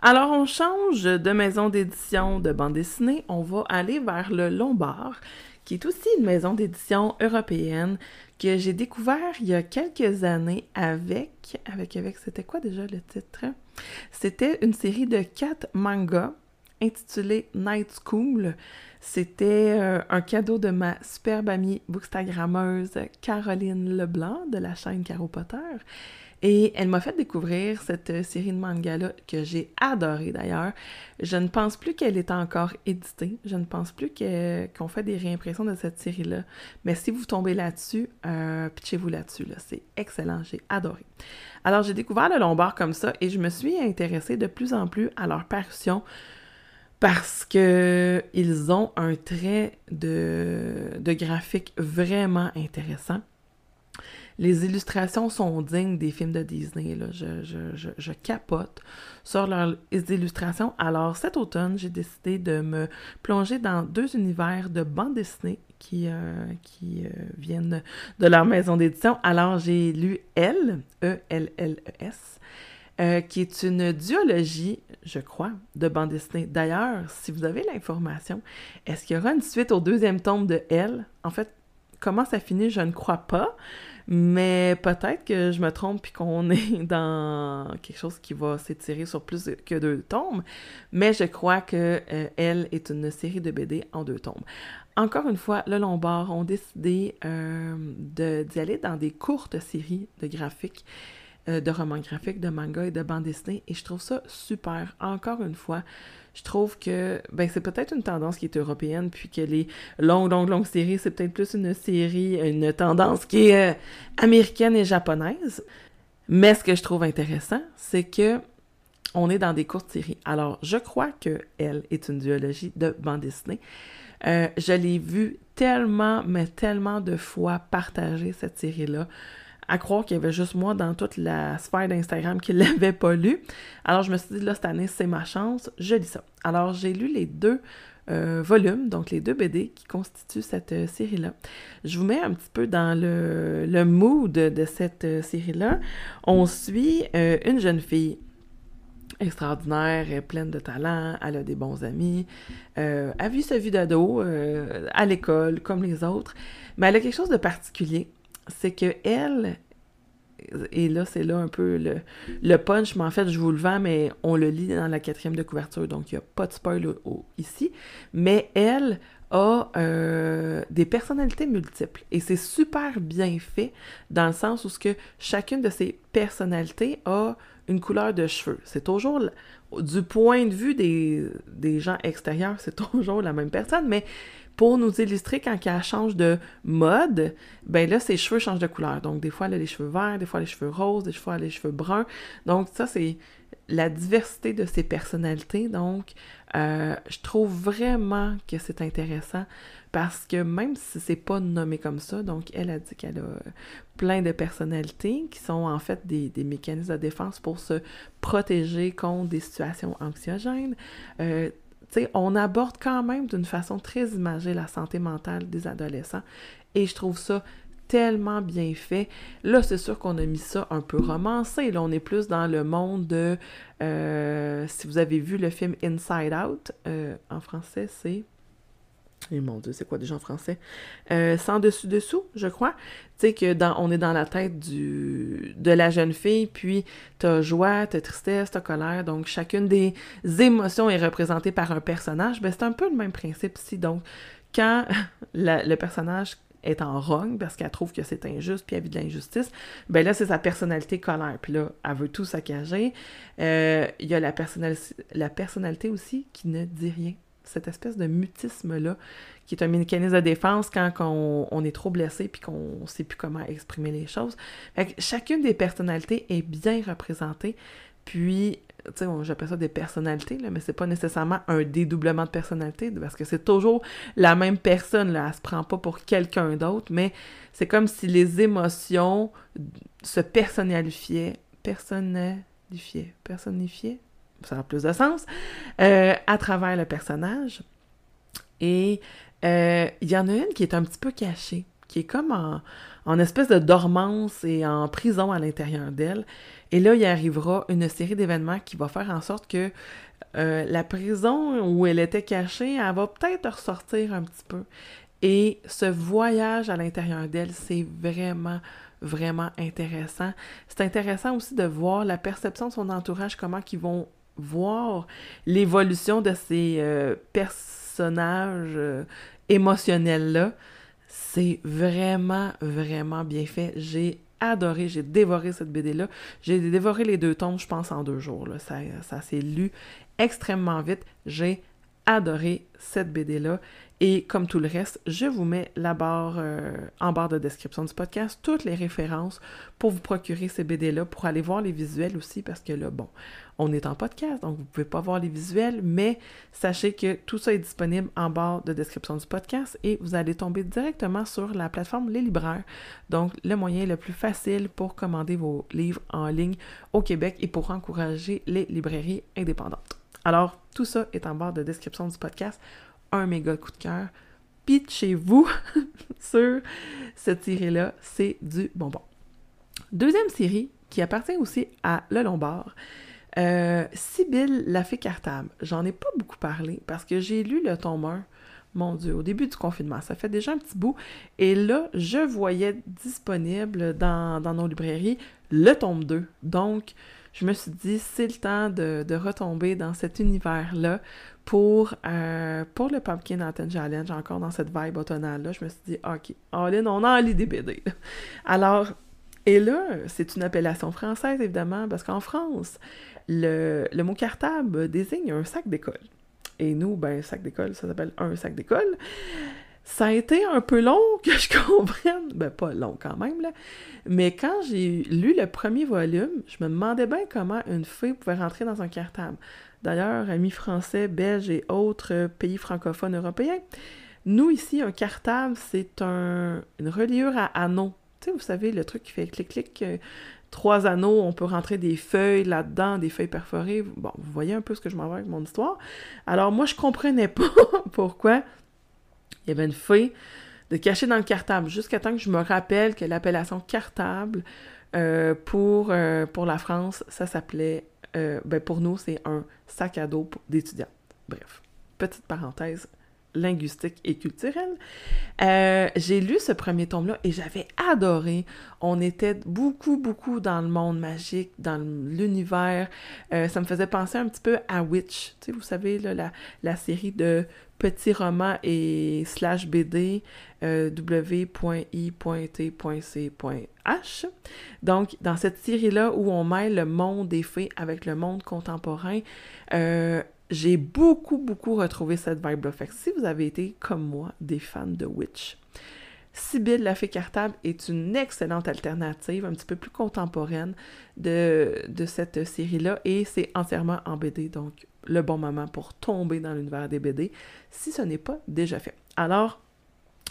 Alors, on change de maison d'édition de bande dessinée. On va aller vers le Lombard, qui est aussi une maison d'édition européenne que j'ai découvert il y a quelques années avec, avec, avec, c'était quoi déjà le titre? C'était une série de quatre mangas intitulé Night School. C'était euh, un cadeau de ma superbe amie bookstagrammeuse Caroline Leblanc de la chaîne Caro Potter. Et elle m'a fait découvrir cette euh, série de mangas-là que j'ai adoré d'ailleurs. Je ne pense plus qu'elle est encore éditée. Je ne pense plus qu'on fait des réimpressions de cette série-là. Mais si vous tombez là-dessus, euh, pitchez-vous là-dessus. Là. C'est excellent. J'ai adoré. Alors, j'ai découvert le Lombard comme ça et je me suis intéressée de plus en plus à leur parution parce que ils ont un trait de, de graphique vraiment intéressant. Les illustrations sont dignes des films de Disney. Là. Je, je, je, capote sur leurs illustrations. Alors cet automne, j'ai décidé de me plonger dans deux univers de bande dessinée qui, euh, qui euh, viennent de leur maison d'édition. Alors j'ai lu Elle, E-L-L-E-S, euh, qui est une duologie, je crois, de bande dessinée. D'ailleurs, si vous avez l'information, est-ce qu'il y aura une suite au deuxième tome de Elle? En fait, comment ça finit, je ne crois pas, mais peut-être que je me trompe puis qu'on (laughs) est dans quelque chose qui va s'étirer sur plus que deux tomes, mais je crois que euh, Elle est une série de BD en deux tomes. Encore une fois, le Lombard ont décidé euh, d'y aller dans des courtes séries de graphiques euh, de romans graphiques, de manga et de bande dessinée. Et je trouve ça super. Encore une fois, je trouve que ben, c'est peut-être une tendance qui est européenne, puis que les longues, longues, longues séries, c'est peut-être plus une série, une tendance qui est euh, américaine et japonaise. Mais ce que je trouve intéressant, c'est que on est dans des courtes séries. Alors, je crois que elle est une duologie de bande dessinée. Euh, je l'ai vue tellement, mais tellement de fois partager cette série-là à croire qu'il y avait juste moi dans toute la sphère d'Instagram qui ne (laughs) l'avait pas lu. Alors je me suis dit, là, cette année, c'est ma chance, je lis ça. Alors j'ai lu les deux euh, volumes, donc les deux BD qui constituent cette euh, série-là. Je vous mets un petit peu dans le, le mood de cette euh, série-là. On suit une jeune fille extraordinaire, pleine de talent, elle a des bons amis, elle a vu sa vie d'ado à l'école comme les autres, mais elle a quelque chose de particulier c'est que elle, et là, c'est là un peu le, punch, mais en fait, je vous le vends, mais on le lit dans la quatrième de couverture, donc il n'y a pas de spoil ici. Mais elle a euh, des personnalités multiples. Et c'est super bien fait dans le sens où chacune de ces personnalités a une couleur de cheveux. C'est toujours, du point de vue des, des gens extérieurs, c'est (laughs) toujours la même personne, mais pour nous illustrer quand elle change de mode, ben là, ses cheveux changent de couleur. Donc, des fois, elle a les cheveux verts, des fois, les cheveux roses, des fois, les cheveux bruns. Donc, ça, c'est la diversité de ses personnalités. Donc, euh, je trouve vraiment que c'est intéressant parce que même si c'est pas nommé comme ça, donc elle a dit qu'elle a plein de personnalités qui sont en fait des, mécanismes de défense pour se protéger contre des situations anxiogènes. Euh, on aborde quand même d'une façon très imagée la santé mentale des adolescents et je trouve ça tellement bien fait. Là, c'est sûr qu'on a mis ça un peu romancé. Là, on est plus dans le monde de... Euh, si vous avez vu le film Inside Out, euh, en français, c'est... Et eh, mon Dieu, c'est quoi déjà en français? Euh, sans dessus-dessous, je crois. Tu sais que dans, on est dans la tête du, de la jeune fille, puis t'as joie, t'as tristesse, t'as colère. Donc, chacune des émotions est représentée par un personnage. Ben, c'est un peu le même principe ici. Donc, quand (laughs) le personnage est en rogne parce qu'elle trouve que c'est injuste puis elle vit de l'injustice, ben là, c'est sa personnalité colère. Puis là, elle veut tout saccager. Euh, il y a la personnalité aussi qui ne dit rien. Cette espèce de mutisme-là, qui est un mécanisme de défense quand on, est trop blessé puis qu'on ne sait plus comment exprimer les choses. Chacune des personnalités est bien représentée. Puis, tu sais, j'appelle ça des personnalités, là, mais c'est pas nécessairement un dédoublement de personnalité, parce que c'est toujours la même personne, là, elle se prend pas pour quelqu'un d'autre, mais c'est comme si les émotions se personnifiaient, personnifiaient, personnifiaient, ça a plus de sens, euh, à travers le personnage. Et euh, il y en a une qui est un petit peu cachée, qui est comme en, espèce de dormance et en prison à l'intérieur d'elle. Et là, il arrivera une série d'événements qui va faire en sorte que euh, la prison où elle était cachée, elle va peut-être ressortir un petit peu. Et ce voyage à l'intérieur d'elle, c'est vraiment, vraiment intéressant. C'est intéressant aussi de voir la perception de son entourage, comment ils vont voir l'évolution de ces euh, personnages euh, émotionnels-là. C'est vraiment, vraiment bien fait. J'ai adoré, j'ai dévoré cette BD-là. J'ai dévoré les deux tomes, je pense, en deux jours. Ça, ça s'est lu extrêmement vite. J'ai adoré cette BD-là. Et comme tout le reste, je vous mets la barre euh, en barre de description du podcast, toutes les références pour vous procurer ces BD-là, pour aller voir les visuels aussi, parce que là, bon, on est en podcast, donc vous ne pouvez pas voir les visuels, mais sachez que tout ça est disponible en barre de description du podcast et vous allez tomber directement sur la plateforme Les Libraires, donc le moyen le plus facile pour commander vos livres en ligne au Québec et pour encourager les librairies indépendantes. Alors, tout ça est en barre de description du podcast. Un méga coup de cœur. Pitchez-vous (laughs) sur cette série-là, c'est du bonbon. Deuxième série qui appartient aussi à Le Lombard. Euh, Sibylle la fée cartable. J'en ai pas beaucoup parlé parce que j'ai lu le tome 1, mon Dieu, au début du confinement. Ça fait déjà un petit bout. Et là, je voyais disponible dans, nos librairies le tome 2. Donc, je me suis dit, c'est le temps de, retomber dans cet univers-là pour, euh, pour le Pumpkin Anten Challenge, encore dans cette vibe automnale-là. Je me suis dit, OK, Aline, on a envie des BD. Alors, et là, c'est une appellation française, évidemment, parce qu'en France, le, mot cartable désigne un sac d'école. Et nous, ben, sac d'école, ça s'appelle un sac d'école. Ça a été un peu long (laughs) que je comprenne, ben pas long quand même, là, mais quand j'ai lu le premier volume, je me demandais bien comment une fille pouvait rentrer dans un cartable. D'ailleurs, amis français, belges et autres pays francophones européens, nous ici, un cartable, c'est un, une reliure à anneaux. Tu sais, vous savez, le truc qui fait clic-clic, euh, trois anneaux, on peut rentrer des feuilles là-dedans, des feuilles perforées. Bon, vous voyez un peu ce que je m'en vais avec mon histoire. Alors moi, je comprenais (laughs) pas pourquoi il y avait une feuille de cacher dans le cartable, jusqu'à temps que je me rappelle que l'appellation cartable euh, pour, euh, pour la France, ça s'appelait, euh, ben pour nous, c'est un sac à dos d'étudiants. Bref, petite parenthèse linguistique et culturelle. j'ai lu ce premier tome-là et j'avais adoré. On était beaucoup, beaucoup dans le monde magique, dans l'univers. ça me faisait penser un petit peu à Witch. Tu sais, vous savez, la, série de petit roman et slash BD euh, w.i.t.c.h. Donc, dans cette série-là où on mêle le monde des fées avec le monde contemporain, euh, j'ai beaucoup, beaucoup retrouvé cette vibe-là. Fait si vous avez été, comme moi, des fans de Witch, Sibylle la fée cartable est une excellente alternative, un petit peu plus contemporaine de, de cette série-là, et c'est entièrement en BD, donc le bon moment pour tomber dans l'univers des BD, si ce n'est pas déjà fait. Alors,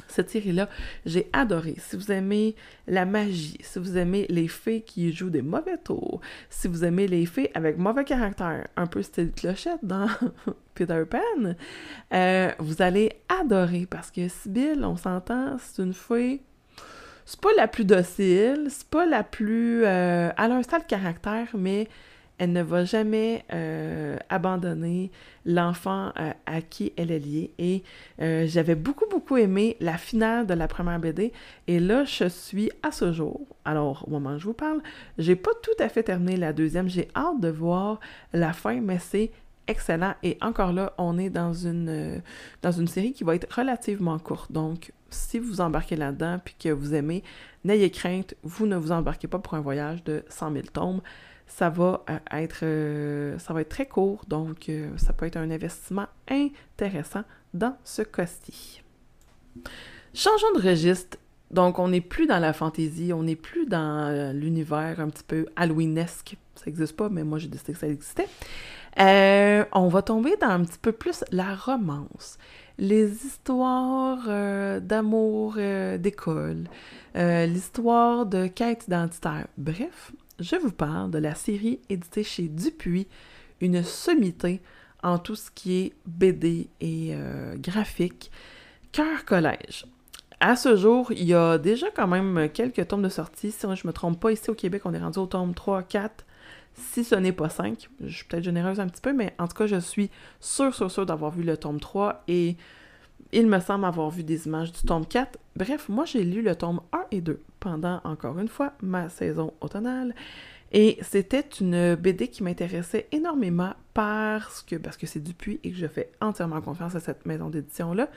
cette série-là, j'ai adoré. Si vous aimez la magie, si vous aimez les fées qui jouent des mauvais tours, si vous aimez les fées avec mauvais caractère, un peu style clochette dans (laughs) Peter Pan, euh, vous allez adorer parce que Sibyl, on s'entend, c'est une fée. C'est pas la plus docile, c'est pas la plus. Euh, elle a caractère, mais elle ne va jamais euh, abandonner l'enfant euh, à qui elle est liée. Et euh, j'avais beaucoup, beaucoup aimé la finale de la première BD. Et là, je suis à ce jour, alors au moment où je vous parle, j'ai pas tout à fait terminé la deuxième. J'ai hâte de voir la fin, mais c'est excellent. Et encore là, on est dans une, série qui va être relativement courte. Donc, si vous embarquez là-dedans puis que vous aimez, n'ayez crainte, vous ne vous embarquez pas pour un voyage de 100 000 tombes ça va euh, être, euh, ça va être très court, donc euh, ça peut être un investissement intéressant dans ce cas-ci. Changeons de registre. Donc, on n'est plus dans la fantaisie, on n'est plus dans l'univers un petit peu halloweenesque. Ça n'existe pas, mais moi, j'ai décidé que ça existait. on va tomber dans un petit peu plus la romance, les histoires d'amour d'école, l'histoire de quête identitaire. Bref, je vous parle de la série éditée chez Dupuis, une sommité en tout ce qui est BD et euh, graphique, Cœur Collège. À ce jour, il y a déjà quand même quelques tomes de sortie. Si je ne me trompe pas, ici au Québec, on est rendu au tome 3, 4, si ce n'est pas 5. Je suis peut-être généreuse un petit peu, mais en tout cas, je suis sûre, sûre, sûre d'avoir vu le tome 3 et il me semble avoir vu des images du tome 4. Bref, moi j'ai lu le tome 1 et 2 pendant, encore une fois, ma saison automnale. Et c'était une BD qui m'intéressait énormément parce que, parce que c'est Dupuis et que je fais entièrement confiance à cette maison d'édition-là,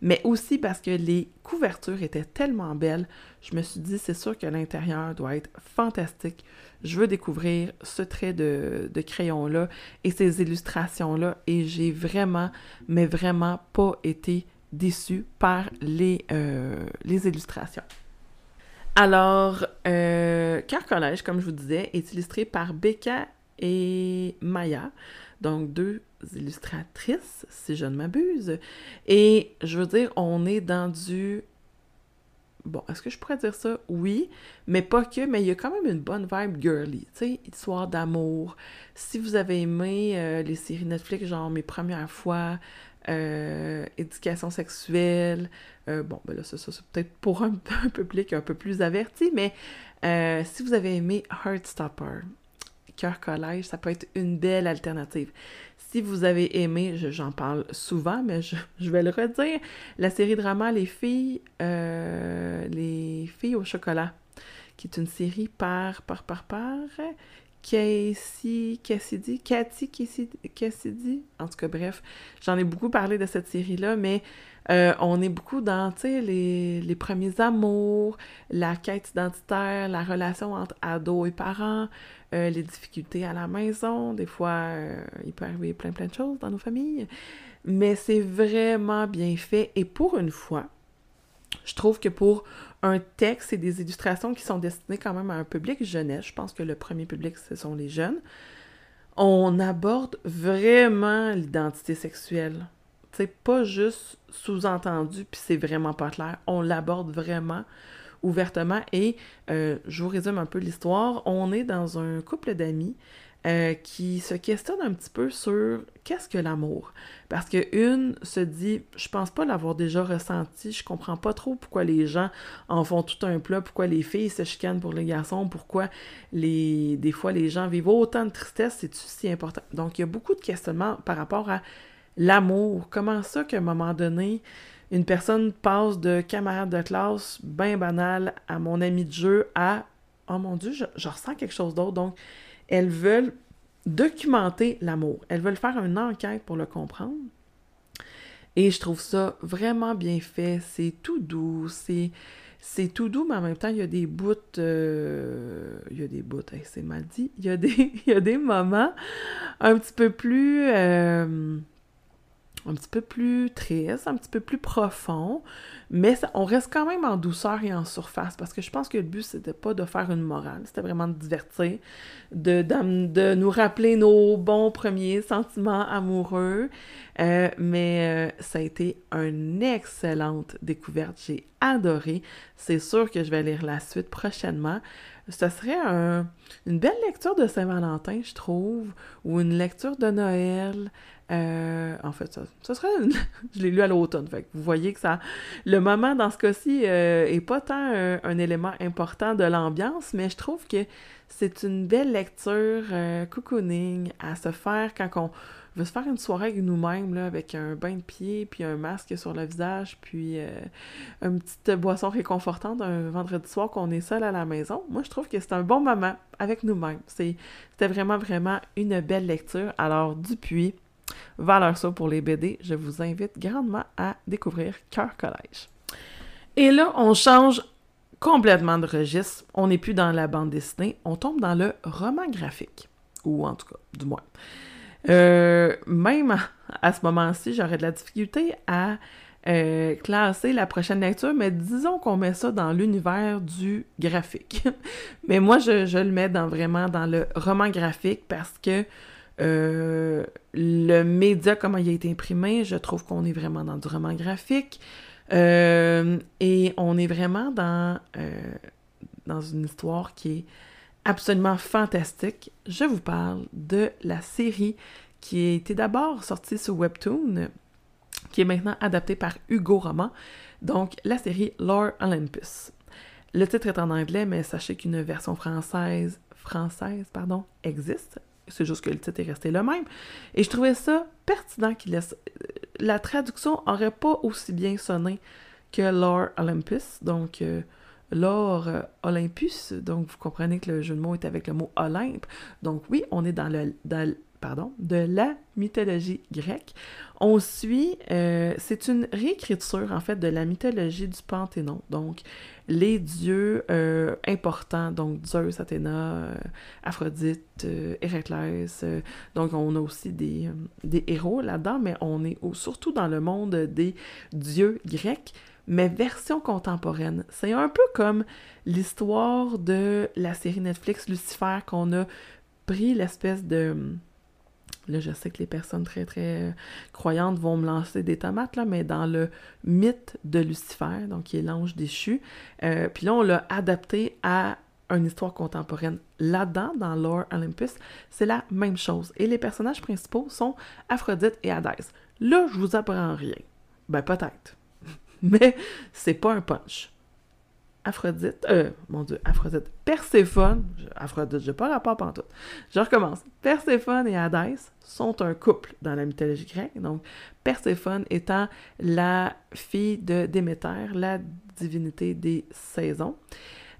mais aussi parce que les couvertures étaient tellement belles. Je me suis dit, c'est sûr que l'intérieur doit être fantastique. Je veux découvrir ce trait de, de crayon-là et ces illustrations-là et j'ai vraiment, mais vraiment pas été déçu par les, euh, les illustrations. Alors, euh, Cœur Collège, comme je vous disais, est illustré par Becca et Maya, donc deux illustratrices, si je ne m'abuse. Et je veux dire, on est dans du... Bon, est-ce que je pourrais dire ça? Oui, mais pas que, mais il y a quand même une bonne vibe girly, tu sais, histoire d'amour. Si vous avez aimé euh, les séries Netflix, genre Mes Premières Fois, euh, éducation sexuelle. Euh, bon, ben là, ça, c'est peut-être pour (laughs) un, public un peu plus averti, mais euh, si vous avez aimé Heartstopper, Cœur Collège, ça peut être une belle alternative. Si vous avez aimé, j'en parle souvent, mais je, (laughs) je, vais le redire, la série drama Les filles, Les filles au chocolat, qui est une série par, par, par, par, Casey, Cassidy, Cathy Cassidy, en tout cas, bref, j'en ai beaucoup parlé de cette série-là, mais euh, on est beaucoup dans, les, les, premiers amours, la quête identitaire, la relation entre ados et parents, euh, les difficultés à la maison, des fois, euh, il peut arriver plein, plein de choses dans nos familles, mais c'est vraiment bien fait, et pour une fois, je trouve que pour un texte et des illustrations qui sont destinées quand même à un public jeunesse, je pense que le premier public, ce sont les jeunes, on aborde vraiment l'identité sexuelle. C'est pas juste sous-entendu, puis c'est vraiment pas clair. On l'aborde vraiment ouvertement et euh, je vous résume un peu l'histoire. On est dans un couple d'amis euh, qui se questionne un petit peu sur qu'est-ce que l'amour. Parce que une se dit, je pense pas l'avoir déjà ressenti, je comprends pas trop pourquoi les gens en font tout un plat, pourquoi les filles se chicanent pour les garçons, pourquoi les, des fois les gens vivent autant de tristesse, c'est si important. Donc il y a beaucoup de questionnements par rapport à l'amour. Comment ça qu'à un moment donné, une personne passe de camarade de classe bien banal à mon ami de jeu à oh mon dieu, je ressens quelque chose d'autre. Donc elles veulent documenter l'amour. Elles veulent faire une enquête pour le comprendre. Et je trouve ça vraiment bien fait. C'est tout doux. C'est, c'est tout doux, mais en même temps, il y a des bouts. Euh, il y a des bouts, c'est mal dit. Il y, a des, (laughs) il des moments un petit peu plus. Euh, un petit peu plus triste, un petit peu plus profond, mais on reste quand même en douceur et en surface parce que je pense que le but, c'était pas de faire une morale, c'était vraiment de divertir, de, nous rappeler nos bons premiers sentiments amoureux. Euh, mais euh, ça a été une excellente découverte. J'ai adoré. C'est sûr que je vais lire la suite prochainement. Ce serait une belle lecture de Saint-Valentin, je trouve, ou une lecture de Noël. Euh, en fait, ça, ça serait. (laughs) je l'ai lu à l'automne. Fait vous voyez que ça. Le moment dans ce cas-ci euh, est pas tant un, élément important de l'ambiance, mais je trouve que c'est une belle lecture euh, cocooning à se faire quand on veut se faire une soirée avec nous-mêmes, avec un bain de pied, puis un masque sur le visage, puis une petite boisson réconfortante un vendredi soir qu'on est seul à la maison. Moi, je trouve que c'est un bon moment avec nous-mêmes. C'était vraiment, vraiment une belle lecture. Alors, Dupuis valeur ça pour les BD. Je vous invite grandement à découvrir Cœur Collège. Et là, on change complètement de registre. On n'est plus dans la bande dessinée, on tombe dans le roman graphique. Ou en tout cas, du moins. Euh, même à ce moment-ci, j'aurais de la difficulté à euh, classer la prochaine lecture, mais disons qu'on met ça dans l'univers du graphique. (laughs) mais moi, je, le mets dans, vraiment dans le roman graphique parce que euh, le média, comment il a été imprimé, je trouve qu'on est vraiment dans du roman graphique. Et on est vraiment dans, dans une histoire qui est absolument fantastique. Je vous parle de la série qui a été d'abord sortie sur Webtoon, qui est maintenant adaptée par Hugo Roman, donc la série Lore Olympus. Le titre est en anglais, mais sachez qu'une version française, française existe. C'est juste que le titre est resté le même. Et je trouvais ça pertinent qu'il laisse. La traduction aurait pas aussi bien sonné que Lore Olympus. Donc, euh, Lore euh, Olympus. Donc, vous comprenez que le jeu de mots est avec le mot Olympe. Donc, oui, on est dans le, pardon, de la mythologie grecque. On suit, euh, c'est une réécriture en fait de la mythologie du Panthéon. Donc, les dieux euh, importants, donc Zeus, Athéna, Aphrodite, Héraclès. donc, on a aussi des, des héros là-dedans, mais on est surtout dans le monde des dieux grecs mais version contemporaine. C'est un peu comme l'histoire de la série Netflix Lucifer qu'on a pris l'espèce de Là, je sais que les personnes très, très croyantes vont me lancer des tomates, là, mais dans le mythe de Lucifer, donc qui est l'ange déchu, euh, puis là, on l'a adapté à une histoire contemporaine. Là-dedans, dans Lore Olympus, c'est la même chose. Et les personnages principaux sont Aphrodite et Hadès. Là, je vous apprends rien. Ben, peut-être. (laughs) mais c'est pas un punch. Aphrodite, euh, mon Dieu, Aphrodite, Perséphone, Aphrodite, j'ai pas rapport tout. Je recommence. Perséphone et Hadès sont un couple dans la mythologie grecque. Donc, Perséphone étant la fille de Déméter, la divinité des saisons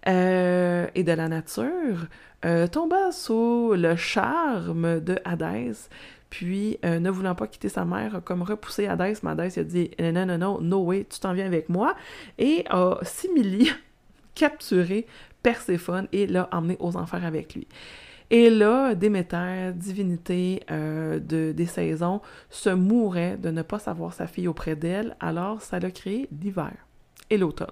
euh, et de la nature, euh, tomba sous le charme de Hadès, puis, euh, ne voulant pas quitter sa mère, comme repoussé Hadès, mais Hadès a dit Non, non, non, no way, tu t'en viens avec moi, et a simili (laughs) capturé Perséphone et l'a emmené aux enfers avec lui. Et là, Déméter, divinité euh, de, des saisons, se mourait de ne pas savoir sa fille auprès d'elle, alors ça l'a créé l'hiver et l'automne.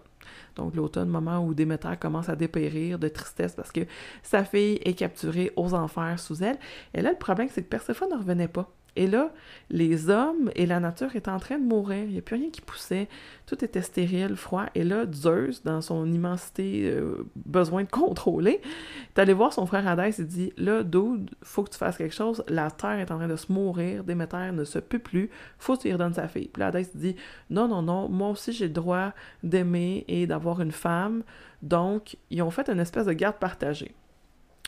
Donc l'automne, moment où Déméter commence à dépérir de tristesse parce que sa fille est capturée aux enfers sous elle. Et là, le problème, c'est que Perséphone ne revenait pas. Et là, les hommes et la nature étaient en train de mourir. Il n'y a plus rien qui poussait. Tout était stérile, froid. Et là, Zeus, dans son immensité, euh, besoin de contrôler, est allé voir son frère Hadès et dit Là, dude, faut que tu fasses quelque chose. La terre est en train de se mourir. Déméter ne se peut plus. Faut que tu lui redonnes sa fille. Puis là, dit Non, non, non. Moi aussi, j'ai le droit d'aimer et d'avoir une femme. Donc, ils ont fait une espèce de garde partagée.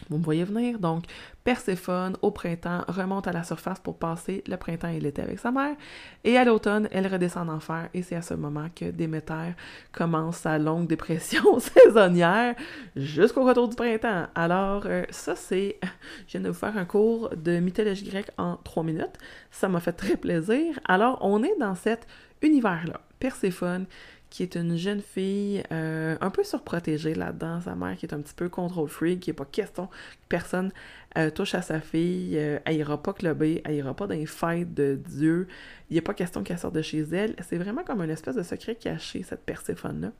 Vous me voyez venir, donc Perséphone, au printemps, remonte à la surface pour passer le printemps et l'été avec sa mère, et à l'automne, elle redescend en enfer, et c'est à ce moment que Déméter commence sa longue (laughs) dépression (laughs) saisonnière jusqu'au retour du printemps. Alors, euh, ça c'est... Je viens de vous faire un cours de mythologie grecque en trois minutes. Ça m'a fait très plaisir. Alors, on est dans cet univers-là. Perséphone qui est une jeune fille euh, un peu surprotégée là-dedans. Sa mère qui est un petit peu contrôle freak, qui n'est pas question que personne euh, touche à sa fille. Euh, elle ira pas clubber, elle ira pas dans les fêtes de Dieu. Il n'y a pas question qu'elle sorte de chez elle. C'est vraiment comme une espèce de secret caché, cette Perséphone-là.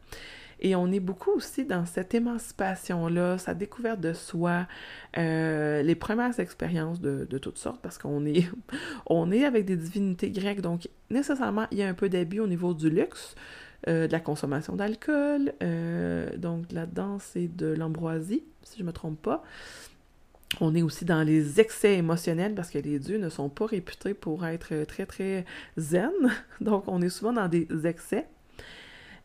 Et on est beaucoup aussi dans cette émancipation-là, sa découverte de soi, euh, les premières expériences de, toutes sortes, parce qu'on est, (laughs) on est avec des divinités grecques, donc nécessairement, il y a un peu d'abus au niveau du luxe, de la consommation d'alcool, euh, donc là-dedans, c'est de l'ambroisie, si je ne me trompe pas. On est aussi dans les excès émotionnels parce que les dieux ne sont pas réputés pour être très très zen. (laughs) Donc on est souvent dans des excès.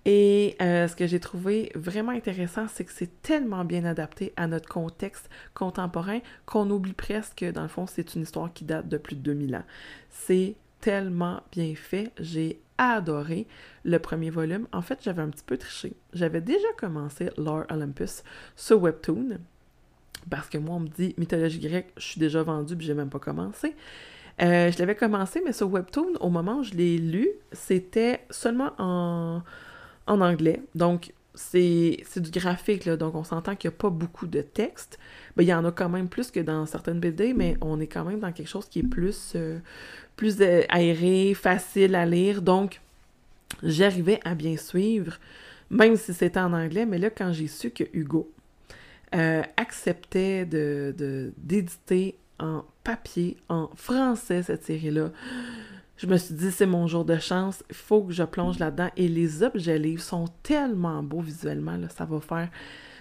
Et euh, ce que j'ai trouvé vraiment intéressant, c'est que c'est tellement bien adapté à notre contexte contemporain qu'on oublie presque que, dans le fond, c'est une histoire qui date de plus de 2000 ans. C'est tellement bien fait. J'ai adoré le premier volume. En fait, j'avais un petit peu triché. J'avais déjà commencé Lore Olympus sur Webtoon. Parce que moi, on me dit mythologie grecque, je suis déjà vendue puis j'ai même pas commencé. Euh, je l'avais commencé, mais sur Webtoon, au moment où je l'ai lu, c'était seulement en, en anglais. Donc, c'est du graphique, donc on s'entend qu'il n'y a pas beaucoup de texte. Ben, il y en a quand même plus que dans certaines BD, mais on est quand même dans quelque chose qui est plus, euh, euh, aéré, facile à lire. Donc, j'arrivais à bien suivre, même si c'était en anglais. Mais là, quand j'ai su que Hugo euh, acceptait d'éditer de, en papier, en français, cette série-là, je me suis dit, c'est mon jour de chance, il faut que je plonge là-dedans. Et les objets livres sont tellement beaux visuellement, là, ça va faire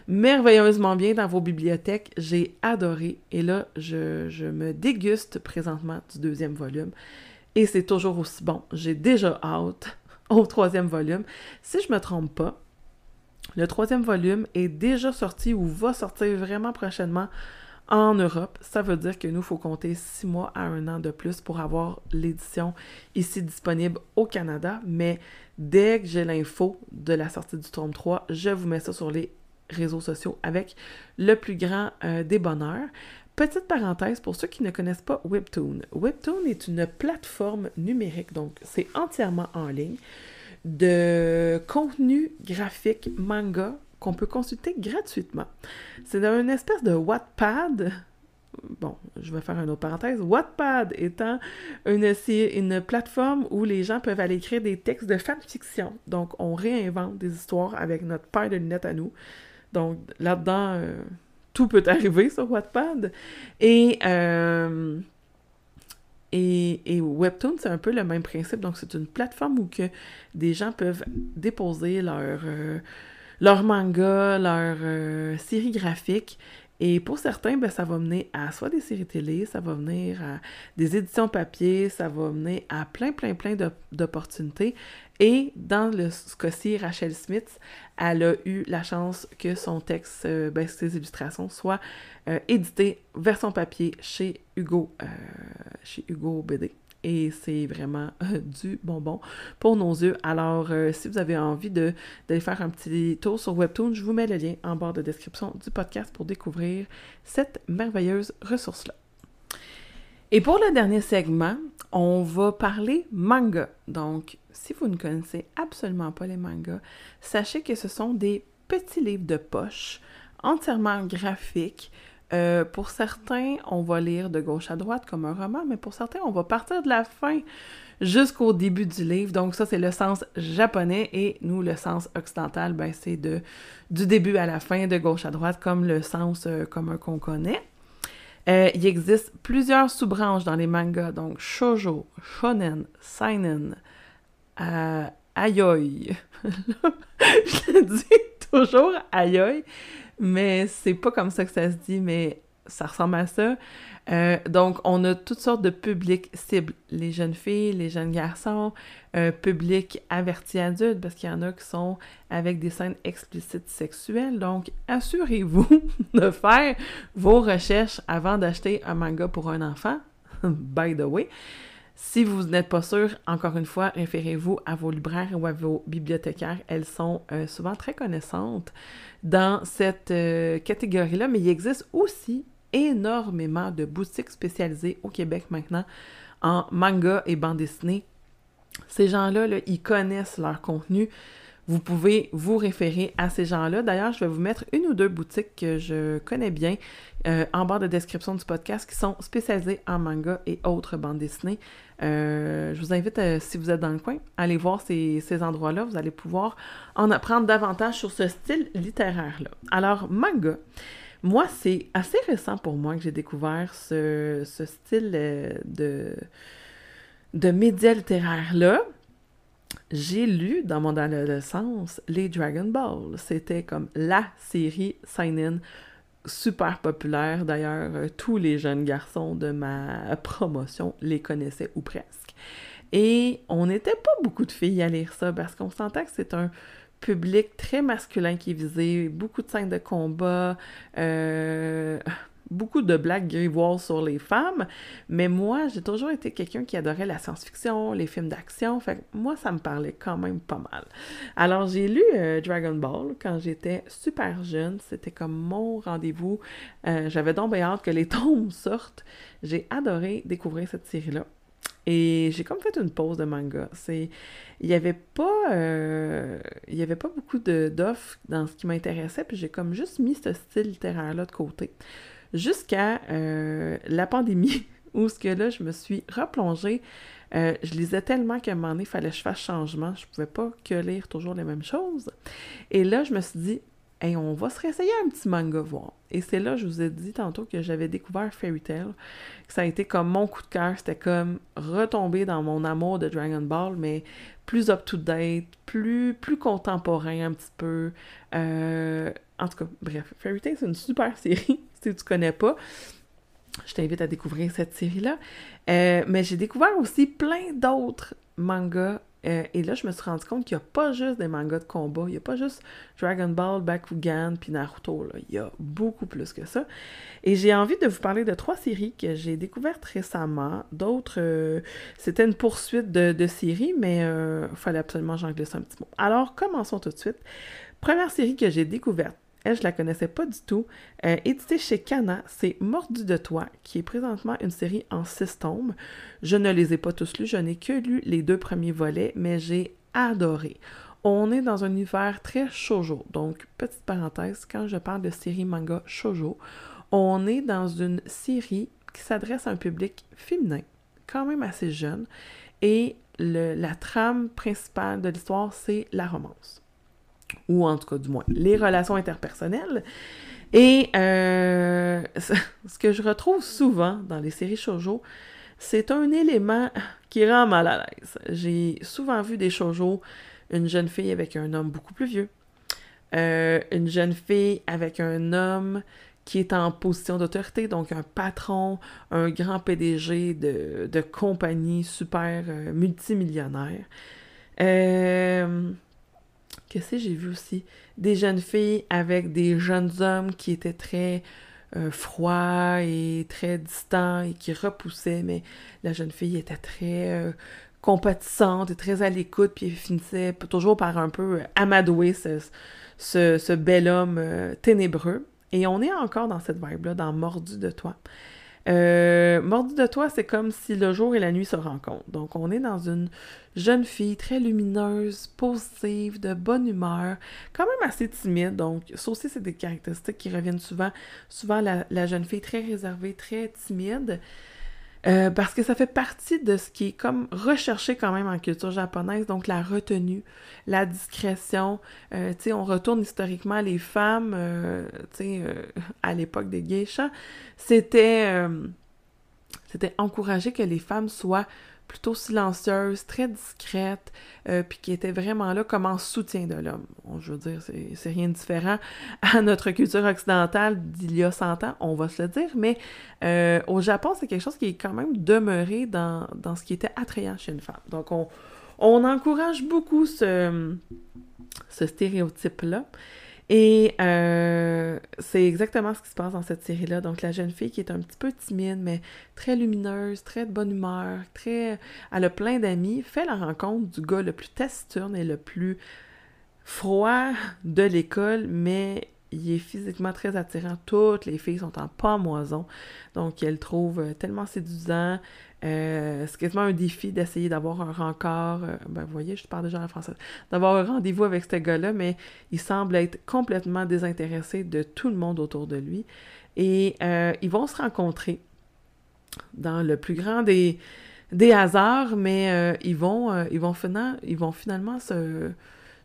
merveilleusement bien dans vos bibliothèques. J'ai adoré. Et là, je, me déguste présentement du deuxième volume. Et c'est toujours aussi bon. J'ai déjà hâte (laughs) au troisième volume. Si je me trompe pas, le troisième volume est déjà sorti ou va sortir vraiment prochainement en Europe, ça veut dire que nous, faut compter six mois à un an de plus pour avoir l'édition ici disponible au Canada. Mais dès que j'ai l'info de la sortie du tome 3, je vous mets ça sur les réseaux sociaux avec le plus grand euh, des bonheurs. Petite parenthèse pour ceux qui ne connaissent pas Webtoon. Webtoon est une plateforme numérique, donc c'est entièrement en ligne, de contenu graphique manga qu'on peut consulter gratuitement. C'est une espèce de Wattpad. Bon, je vais faire une autre parenthèse. Wattpad étant une, une plateforme où les gens peuvent aller écrire des textes de fanfiction. Donc, on réinvente des histoires avec notre paire de lunettes à nous. Donc, là-dedans, euh, tout peut arriver sur Wattpad. Et, euh, et, Webtoon, c'est un peu le même principe. Donc, c'est une plateforme où que des gens peuvent déposer leur... Euh, leur manga, leur euh, série graphique. Et pour certains, ben, ça va mener à soit des séries télé, ça va venir à des éditions papier, ça va mener à plein, plein, plein d'opportunités. Et dans le, ce cas-ci, Rachel Smith, elle a eu la chance que son texte, euh, ben, ses illustrations soient euh, éditées version papier chez Hugo, chez Hugo BD et c'est vraiment euh, du bonbon pour nos yeux. Alors, euh, si vous avez envie d'aller faire un petit tour sur Webtoon, je vous mets le lien en bas de description du podcast pour découvrir cette merveilleuse ressource-là. Et pour le dernier segment, on va parler manga. Donc, si vous ne connaissez absolument pas les mangas, sachez que ce sont des petits livres de poche entièrement graphiques euh, pour certains, on va lire de gauche à droite comme un roman, mais pour certains, on va partir de la fin jusqu'au début du livre. Donc ça, c'est le sens japonais et nous, le sens occidental, ben, c'est de du début à la fin, de gauche à droite, comme le sens euh, commun qu'on connaît. Euh, il existe plusieurs sous-branches dans les mangas, donc shoujo, shonen, seinen, ayoi. (laughs) Je le dis toujours ayoi mais c'est pas comme ça que ça se dit, mais ça ressemble à ça. Euh, donc, on a toutes sortes de publics cibles. Les jeunes filles, les jeunes garçons, un public averti adulte, parce qu'il y en a qui sont avec des scènes explicites sexuelles. Donc, assurez-vous (laughs) de faire vos recherches avant d'acheter un manga pour un enfant. (laughs) By the way. Si vous n'êtes pas sûr, encore une fois, référez-vous à vos libraires ou à vos bibliothécaires. Elles sont euh, souvent très connaissantes dans cette euh, catégorie-là, mais il existe aussi énormément de boutiques spécialisées au Québec maintenant en manga et bande dessinée. Ces gens-là, ils connaissent leur contenu. Vous pouvez vous référer à ces gens-là. D'ailleurs, je vais vous mettre une ou deux boutiques que je connais bien euh, en bas de description du podcast qui sont spécialisées en manga et autres bandes dessinées. Euh, je vous invite, euh, si vous êtes dans le coin, à aller voir ces, ces endroits-là. Vous allez pouvoir en apprendre davantage sur ce style littéraire-là. Alors, manga. Moi, c'est assez récent pour moi que j'ai découvert ce, ce style de, de médias littéraires-là j'ai lu dans mon adolescence les Dragon Ball. C'était comme la série sign-in super populaire. D'ailleurs, euh, tous les jeunes garçons de ma promotion les connaissaient ou presque. Et on n'était pas beaucoup de filles à lire ça parce qu'on sentait que c'est un public très masculin qui est visé, beaucoup de scènes de combat, euh, beaucoup de blagues grivoises sur les femmes, mais moi, j'ai toujours été quelqu'un qui adorait la science-fiction, les films d'action, fait moi, ça me parlait quand même pas mal. Alors, j'ai lu euh, Dragon Ball quand j'étais super jeune, c'était comme mon rendez-vous. Euh, j'avais donc bien hâte que les (laughs) tomes sortent. J'ai adoré découvrir cette série-là. Et j'ai comme fait une pause de manga. C'est, il y avait pas, euh, y avait pas beaucoup d'offres dans ce qui m'intéressait, puis j'ai comme juste mis ce style littéraire-là de côté jusqu'à euh, la pandémie, (laughs) où ce que là, je me suis replongée. Euh, je lisais tellement qu'à un moment donné, il fallait que je fasse changement. Je pouvais pas que lire toujours les mêmes choses. Et là, je me suis dit, hey, on va se réessayer un petit manga voir. Et c'est là, je vous ai dit tantôt que j'avais découvert Fairy Tail. Ça a été comme mon coup de cœur. C'était comme retomber dans mon amour de Dragon Ball, mais plus up-to-date, plus, plus contemporain un petit peu. Euh, en tout cas, bref, Fairy Tail, c'est une super (laughs) série si tu connais pas. Je t'invite à découvrir cette série-là. Euh, mais j'ai découvert aussi plein d'autres mangas. Euh, et là, je me suis rendu compte qu'il n'y a pas juste des mangas de combat. Il n'y a pas juste Dragon Ball, Bakugan, puis Naruto. Il y a beaucoup plus que ça. Et j'ai envie de vous parler de trois séries que j'ai découvertes récemment. D'autres, euh, c'était une poursuite de, de séries, mais il fallait absolument que ça un petit mot. Alors, commençons tout de suite. Première série que j'ai découverte elle, je la connaissais pas du tout. Édité chez Cana, c'est Mordu de toi, qui est présentement une série en six tomes. Je ne les ai pas tous lus, je n'ai que lu les deux premiers volets, mais j'ai adoré. On est dans un univers très shoujo. Donc, petite parenthèse, quand je parle de série manga shoujo, on est dans une série qui s'adresse à un public féminin, quand même assez jeune, et la trame principale de l'histoire, c'est la romance ou en tout cas du moins les relations interpersonnelles. Et euh, (laughs) ce que je retrouve souvent dans les séries shoujo, c'est un élément qui rend mal à l'aise. J'ai souvent vu des shoujo, une jeune fille avec un homme beaucoup plus vieux, euh, une jeune fille avec un homme qui est en position d'autorité, donc un patron, un grand PDG de, de compagnie super euh, multimillionnaire. Euh, Qu'est-ce que j'ai vu aussi? Des jeunes filles avec des jeunes hommes qui étaient très euh, froids et très distants et qui repoussaient, mais la jeune fille était très euh, compatissante et très à l'écoute, puis elle finissait toujours par un peu amadouer ce, bel homme euh, ténébreux. Et on est encore dans cette vibe-là, dans Mordu de toi. Euh, Mordu de toi, c'est comme si le jour et la nuit se rencontrent. Donc, on est dans une jeune fille très lumineuse, positive, de bonne humeur, quand même assez timide. Donc, ça aussi, c'est des caractéristiques qui reviennent souvent. Souvent, la jeune fille très réservée, très timide. Euh, parce que ça fait partie de ce qui est comme recherché quand même en culture japonaise, donc la retenue, la discrétion. Euh, tu sais, on retourne historiquement les femmes, euh, tu sais, (laughs) à l'époque des geishas, c'était c'était encourager que les femmes soient plutôt silencieuse, très discrète, euh, puis qui était vraiment là comme en soutien de l'homme. je veux dire, c'est rien de différent (laughs) à notre culture occidentale d'il y a 100 ans, on va se le dire, mais euh, au Japon, c'est quelque chose qui est quand même demeuré dans, dans, ce qui était attrayant chez une femme. Donc, on, on encourage beaucoup ce, ce stéréotype-là. Et euh, c'est exactement ce qui se passe dans cette série-là. Donc, la jeune fille qui est un petit peu timide, mais très lumineuse, très de bonne humeur, très. Elle a plein d'amis, fait la rencontre du gars le plus taciturne et le plus froid de l'école, mais il est physiquement très attirant. Toutes les filles sont en pamoison. Donc, elles le trouvent tellement séduisant. Euh, c'est quasiment un défi d'essayer d'avoir un rencard. Euh, ben, vous voyez, je parle déjà en français. D'avoir un rendez-vous avec ce gars-là, mais il semble être complètement désintéressé de tout le monde autour de lui. Et euh, ils vont se rencontrer dans le plus grand des, hasards, mais ils, vont, ils, vont ils vont finalement se,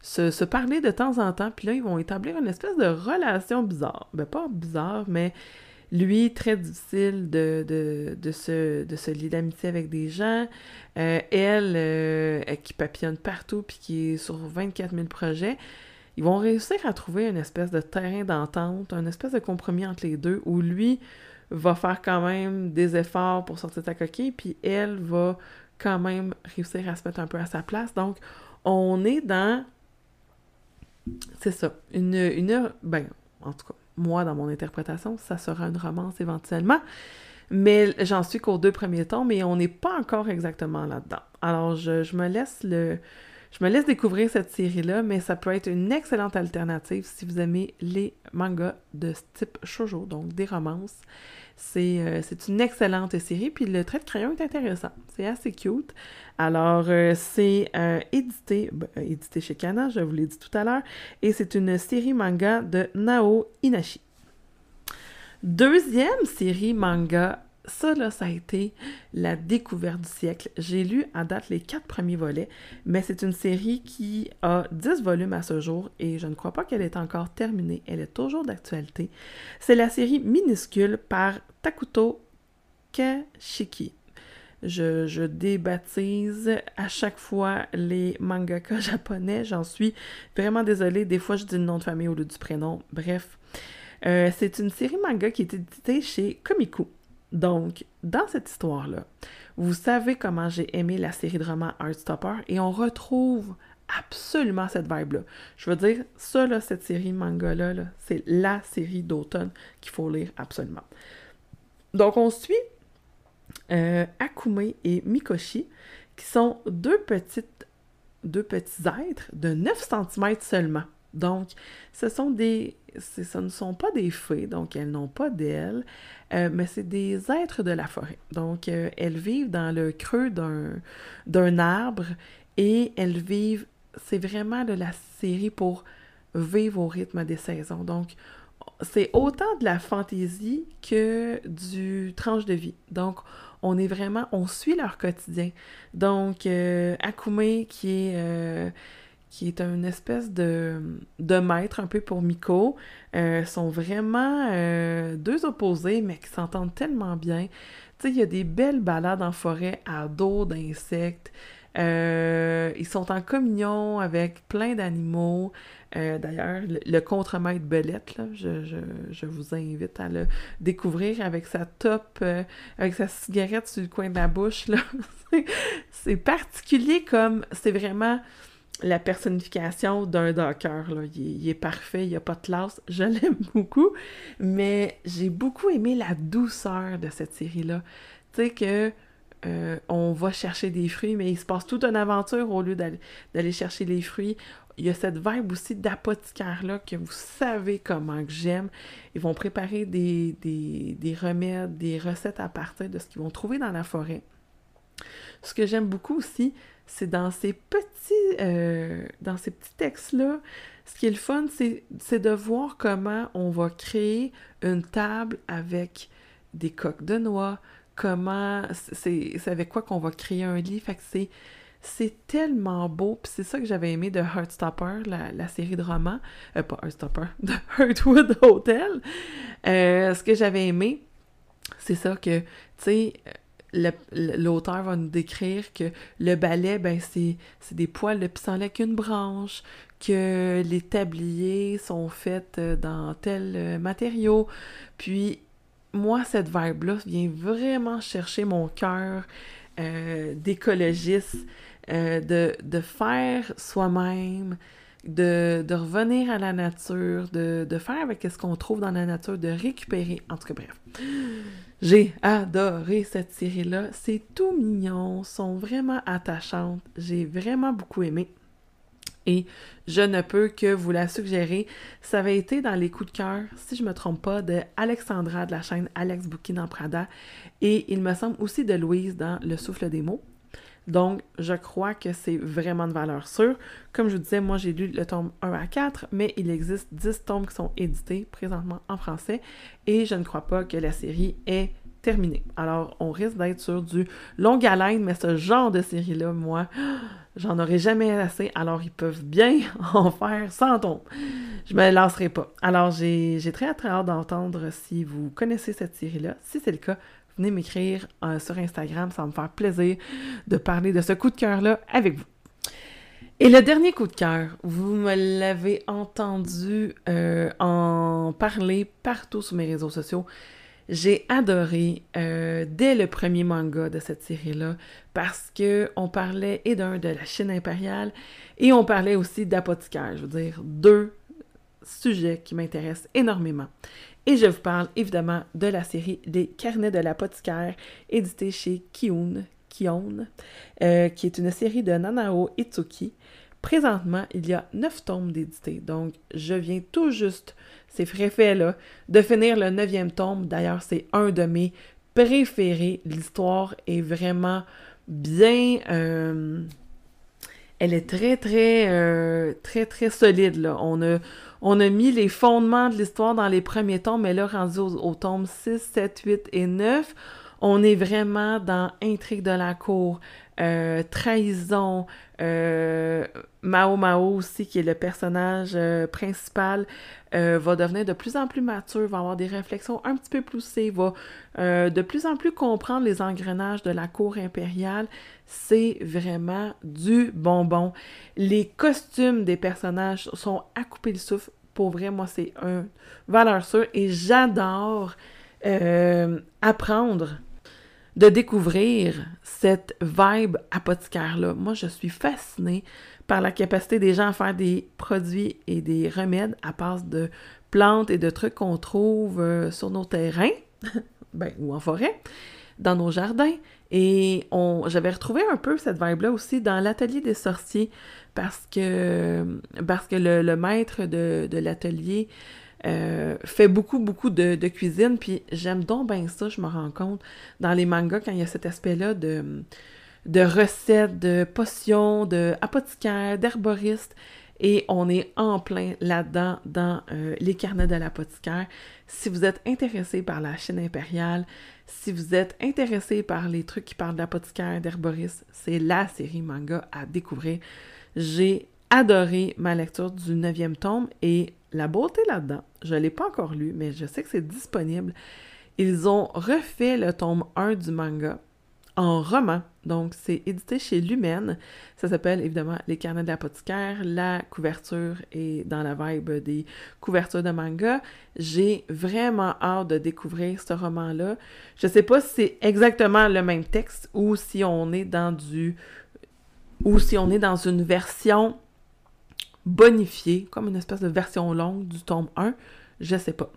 se, se, parler de temps en temps. Puis là, ils vont établir une espèce de relation bizarre. Ben, pas bizarre, mais lui, très difficile de, de, de se, de lier d'amitié avec des gens. Euh, elle, euh, qui papillonne partout puis qui est sur 24 000 projets. Ils vont réussir à trouver une espèce de terrain d'entente, un espèce de compromis entre les deux où lui va faire quand même des efforts pour sortir de sa coquille, puis elle va quand même réussir à se mettre un peu à sa place. Donc, on est dans. C'est ça. Une, une. Ben, en tout cas, moi, dans mon interprétation, ça sera une romance éventuellement. Mais j'en suis qu'aux deux premiers temps, mais on n'est pas encore exactement là-dedans. Alors, je, me laisse le. Je me laisse découvrir cette série-là, mais ça peut être une excellente alternative si vous aimez les mangas de ce type shoujo, donc des romances. Euh, c'est une excellente série, puis le trait de crayon est intéressant. C'est assez cute. Alors, euh, c'est euh, édité, ben, édité chez Kana, je vous l'ai dit tout à l'heure, et c'est une série manga de Nao Inashi. Deuxième série manga ça, là, ça a été la découverte du siècle. J'ai lu à date les quatre premiers volets, mais c'est une série qui a dix volumes à ce jour et je ne crois pas qu'elle est encore terminée. Elle est toujours d'actualité. C'est la série minuscule par Takuto Kashiki. Je, je, débaptise à chaque fois les mangaka (laughs) japonais. J'en suis vraiment désolée. Des fois, je dis le nom de famille au lieu du prénom. Bref. Euh, c'est une série manga qui est éditée chez Komiku. Donc, dans cette histoire-là, vous savez comment j'ai aimé la série de romans Heartstopper et on retrouve absolument cette vibe-là. Je veux dire, ça, cette série manga-là, c'est la série d'automne qu'il faut lire absolument. Donc, on suit euh, Akume et Mikoshi, qui sont deux petites, deux petits êtres de 9 cm seulement. Donc, ce sont des, ce ne sont pas des fées, donc elles n'ont pas d'ailes, euh, mais c'est des êtres de la forêt. Donc, euh, elles vivent dans le creux d'un arbre et elles vivent, c'est vraiment de la série pour vivre au rythme des saisons. Donc, c'est autant de la fantaisie que du tranche de vie. Donc, on est vraiment, on suit leur quotidien. Donc, euh, Akume, qui est euh, qui est une espèce de, de maître un peu pour Miko, euh, sont vraiment euh, deux opposés, mais qui s'entendent tellement bien. Tu sais, il y a des belles balades en forêt à dos d'insectes. Euh, ils sont en communion avec plein d'animaux. D'ailleurs, le, contre-maître Belette, là, je, je, je, vous invite à le découvrir avec sa top, avec sa cigarette sur le coin de la bouche. (laughs) c'est particulier comme c'est vraiment la personnification d'un docker. Là. Il, est, parfait, il n'y a pas de classe. Je (laughs) l'aime beaucoup, mais j'ai beaucoup aimé la douceur de cette série-là. Tu sais que euh, on va chercher des fruits, mais il se passe toute une aventure au lieu d'aller chercher les fruits. Il y a cette vibe aussi d'apothicaire-là que vous savez comment que j'aime. Ils vont préparer des, des, des remèdes, des recettes à partir de ce qu'ils vont trouver dans la forêt. Ce que j'aime beaucoup aussi, c'est dans ces petits, euh, dans ces petits textes-là, ce qui est le fun, c'est de voir comment on va créer une table avec des coques de noix, comment, c'est avec quoi qu'on va créer un lit, fait que c'est tellement beau, puis c'est ça que j'avais aimé de Heartstopper, la, la série de romans, euh, pas Heartstopper, (laughs) de Heartwood Hotel. Euh, ce que j'avais aimé, c'est ça que, tu sais, l'auteur va nous décrire que le balai, ben c'est des poils de pissenlit avec une branche, que les tabliers sont faits euh, dans tel euh, matériau. Puis moi, cette vibe-là vient vraiment chercher mon cœur euh, d'écologiste, de, de, faire soi-même, de, revenir à la nature, de, faire avec ce qu'on trouve dans la nature, de récupérer. En tout cas, bref. J'ai adoré cette série-là. C'est tout mignon, sont vraiment attachantes. J'ai vraiment beaucoup aimé. Et je ne peux que vous la suggérer. Ça avait été dans les coups de cœur, si je ne me trompe pas, de Alexandra de la chaîne Alex Bouki dans Prada. Et il me semble aussi de Louise dans Le souffle des mots. Donc, je crois que c'est vraiment de valeur sûre. Comme je vous disais, moi, j'ai lu le tome 1 à 4, mais il existe 10 tomes qui sont édités présentement en français et je ne crois pas que la série est terminée. Alors, on risque d'être sur du long haleine, mais ce genre de série-là, moi, (gasps) j'en aurais jamais assez. Alors, ils peuvent bien (laughs) en faire sans tomes. Je me lancerai pas. Alors, j'ai très, très hâte d'entendre si vous connaissez cette série-là. Si c'est le cas, venez m'écrire euh, sur Instagram. Ça va me faire plaisir de parler de ce coup de cœur-là avec vous. Et le dernier coup de cœur, vous me l'avez entendu euh, en parler partout sur mes réseaux sociaux. J'ai adoré euh, dès le premier manga de cette série-là parce que on parlait et d'un de la Chine impériale et on parlait aussi d'apothicaire. Je veux dire deux sujets qui m'intéressent énormément. Et je vous parle évidemment de la série Les Carnets de l'apothicaire, éditée chez Kiun, Kion, euh, qui est une série de Nanao Itsuki. Présentement, il y a neuf tomes d'édité, donc je viens tout juste, c'est frais là, de finir le neuvième tome. D'ailleurs, c'est un de mes préférés. L'histoire est vraiment bien... Euh, elle est très, très, euh, très, très solide, là. On a on a mis les fondements de l'histoire dans les premiers tomes, mais là, rendu au, tome 6, 7, 8 et 9, on est vraiment dans intrigue de la cour, euh, trahison, euh, Mao Mao aussi, qui est le personnage euh, principal, va devenir de plus en plus mature, va avoir des réflexions un petit peu poussées, va de plus en plus comprendre les engrenages de la cour impériale. C'est vraiment du bonbon. Les costumes des personnages sont à couper le souffle. Pour vrai, moi, c'est un valeur sûre et j'adore apprendre de découvrir cette vibe apothicaire-là. Moi, je suis fascinée par la capacité des gens à faire des produits et des remèdes à base de plantes et de trucs qu'on trouve euh, sur nos terrains, (laughs) ben, ou en forêt, dans nos jardins. Et on, j'avais retrouvé un peu cette vibe-là aussi dans l'atelier des sorciers parce que, parce que le, maître de, de l'atelier euh, fait beaucoup, beaucoup de, cuisine, puis j'aime donc bien ça, je me rends compte, dans les mangas, quand il y a cet aspect-là de, de recettes, de potions, de apothicaires, d'herboristes, et on est en plein là-dedans dans euh, les carnets de l'apothicaire. Si vous êtes intéressé par la Chine impériale, si vous êtes intéressé par les trucs qui parlent d'apothicaire, d'herboristes, c'est la série manga à découvrir. J'ai adoré ma lecture du neuvième tome et la beauté là-dedans, je ne l'ai pas encore lu, mais je sais que c'est disponible. Ils ont refait le tome 1 du manga en roman. Donc, c'est édité chez Lumen. Ça s'appelle évidemment Les carnets de l'apothicaire. La couverture est dans la vibe des couvertures de manga. J'ai vraiment hâte de découvrir ce roman-là. Je sais pas si c'est exactement le même texte ou si on est dans du. ou si on est dans une version bonifié, comme une espèce de version longue du tome 1, je sais pas.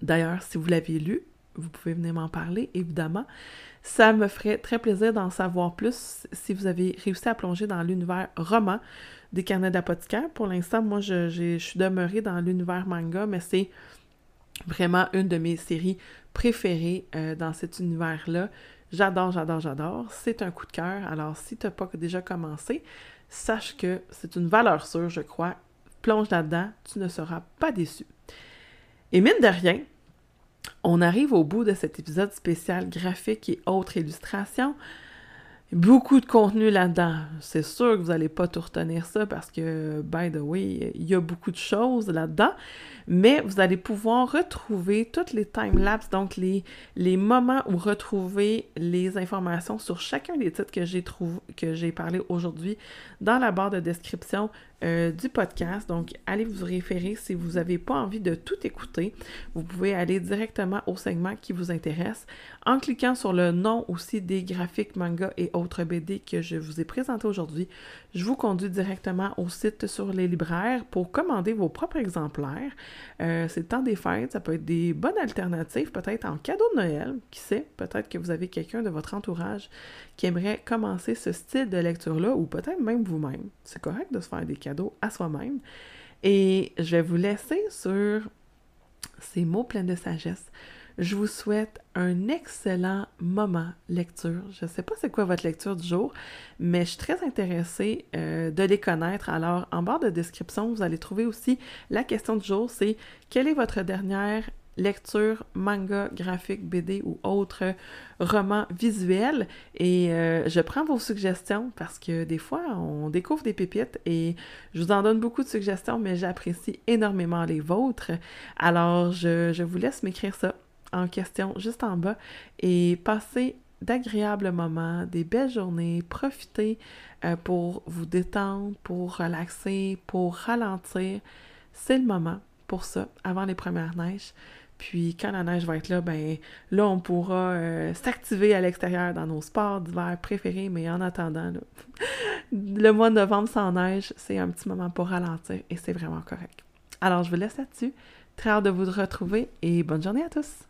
D'ailleurs, si vous l'avez lu, vous pouvez venir m'en parler, évidemment. Ça me ferait très plaisir d'en savoir plus si vous avez réussi à plonger dans l'univers roman des carnets d'apothicaire. Pour l'instant, moi, je, je, suis demeurée dans l'univers manga, mais c'est vraiment une de mes séries préférées euh, dans cet univers-là. J'adore, j'adore, j'adore. C'est un coup de cœur. Alors, si tu n'as pas déjà commencé, sache que c'est une valeur sûre, je crois. Plonge là-dedans, tu ne seras pas déçu. Et mine de rien, on arrive au bout de cet épisode spécial graphique et autres illustrations. Beaucoup de contenu là-dedans. C'est sûr que vous n'allez pas tout retenir ça parce que, by the way, il y a beaucoup de choses là-dedans mais vous allez pouvoir retrouver toutes les time-lapse, donc les, les moments où retrouver les informations sur chacun des titres que j'ai que j'ai parlé aujourd'hui dans la barre de description euh, du podcast. Donc, allez vous référer si vous n'avez pas envie de tout écouter. Vous pouvez aller directement au segment qui vous intéresse en cliquant sur le nom aussi des graphiques, manga et autres autres BD que je vous ai présentés aujourd'hui, je vous conduis directement au site sur les libraires pour commander vos propres exemplaires. Euh, c'est le temps des fêtes, ça peut être des bonnes alternatives, peut-être en cadeau de Noël, qui sait, peut-être que vous avez quelqu'un de votre entourage qui aimerait commencer ce style de lecture-là, ou peut-être même vous-même. C'est correct de se faire des cadeaux à soi-même. Et je vais vous laisser sur ces mots pleins de sagesse. Je vous souhaite un excellent moment lecture. Je ne sais pas c'est quoi votre lecture du jour, mais je suis très intéressée euh, de les connaître. Alors, en barre de description, vous allez trouver aussi la question du jour, c'est quelle est votre dernière lecture, manga, graphique, BD ou autre roman visuel. Et euh, je prends vos suggestions parce que des fois, on découvre des pépites et je vous en donne beaucoup de suggestions, mais j'apprécie énormément les vôtres. Alors, je, je vous laisse m'écrire ça en question juste en bas et passez d'agréables moments, des belles journées, profitez euh, pour vous détendre, pour relaxer, pour ralentir. C'est le moment pour ça, avant les premières neiges. Puis quand la neige va être là, ben là, on pourra euh, s'activer à l'extérieur dans nos sports d'hiver préférés, mais en attendant, (laughs) le mois de novembre sans neige, c'est un petit moment pour ralentir et c'est vraiment correct. Alors, je vous laisse là-dessus. Très hâte de vous retrouver et bonne journée à tous!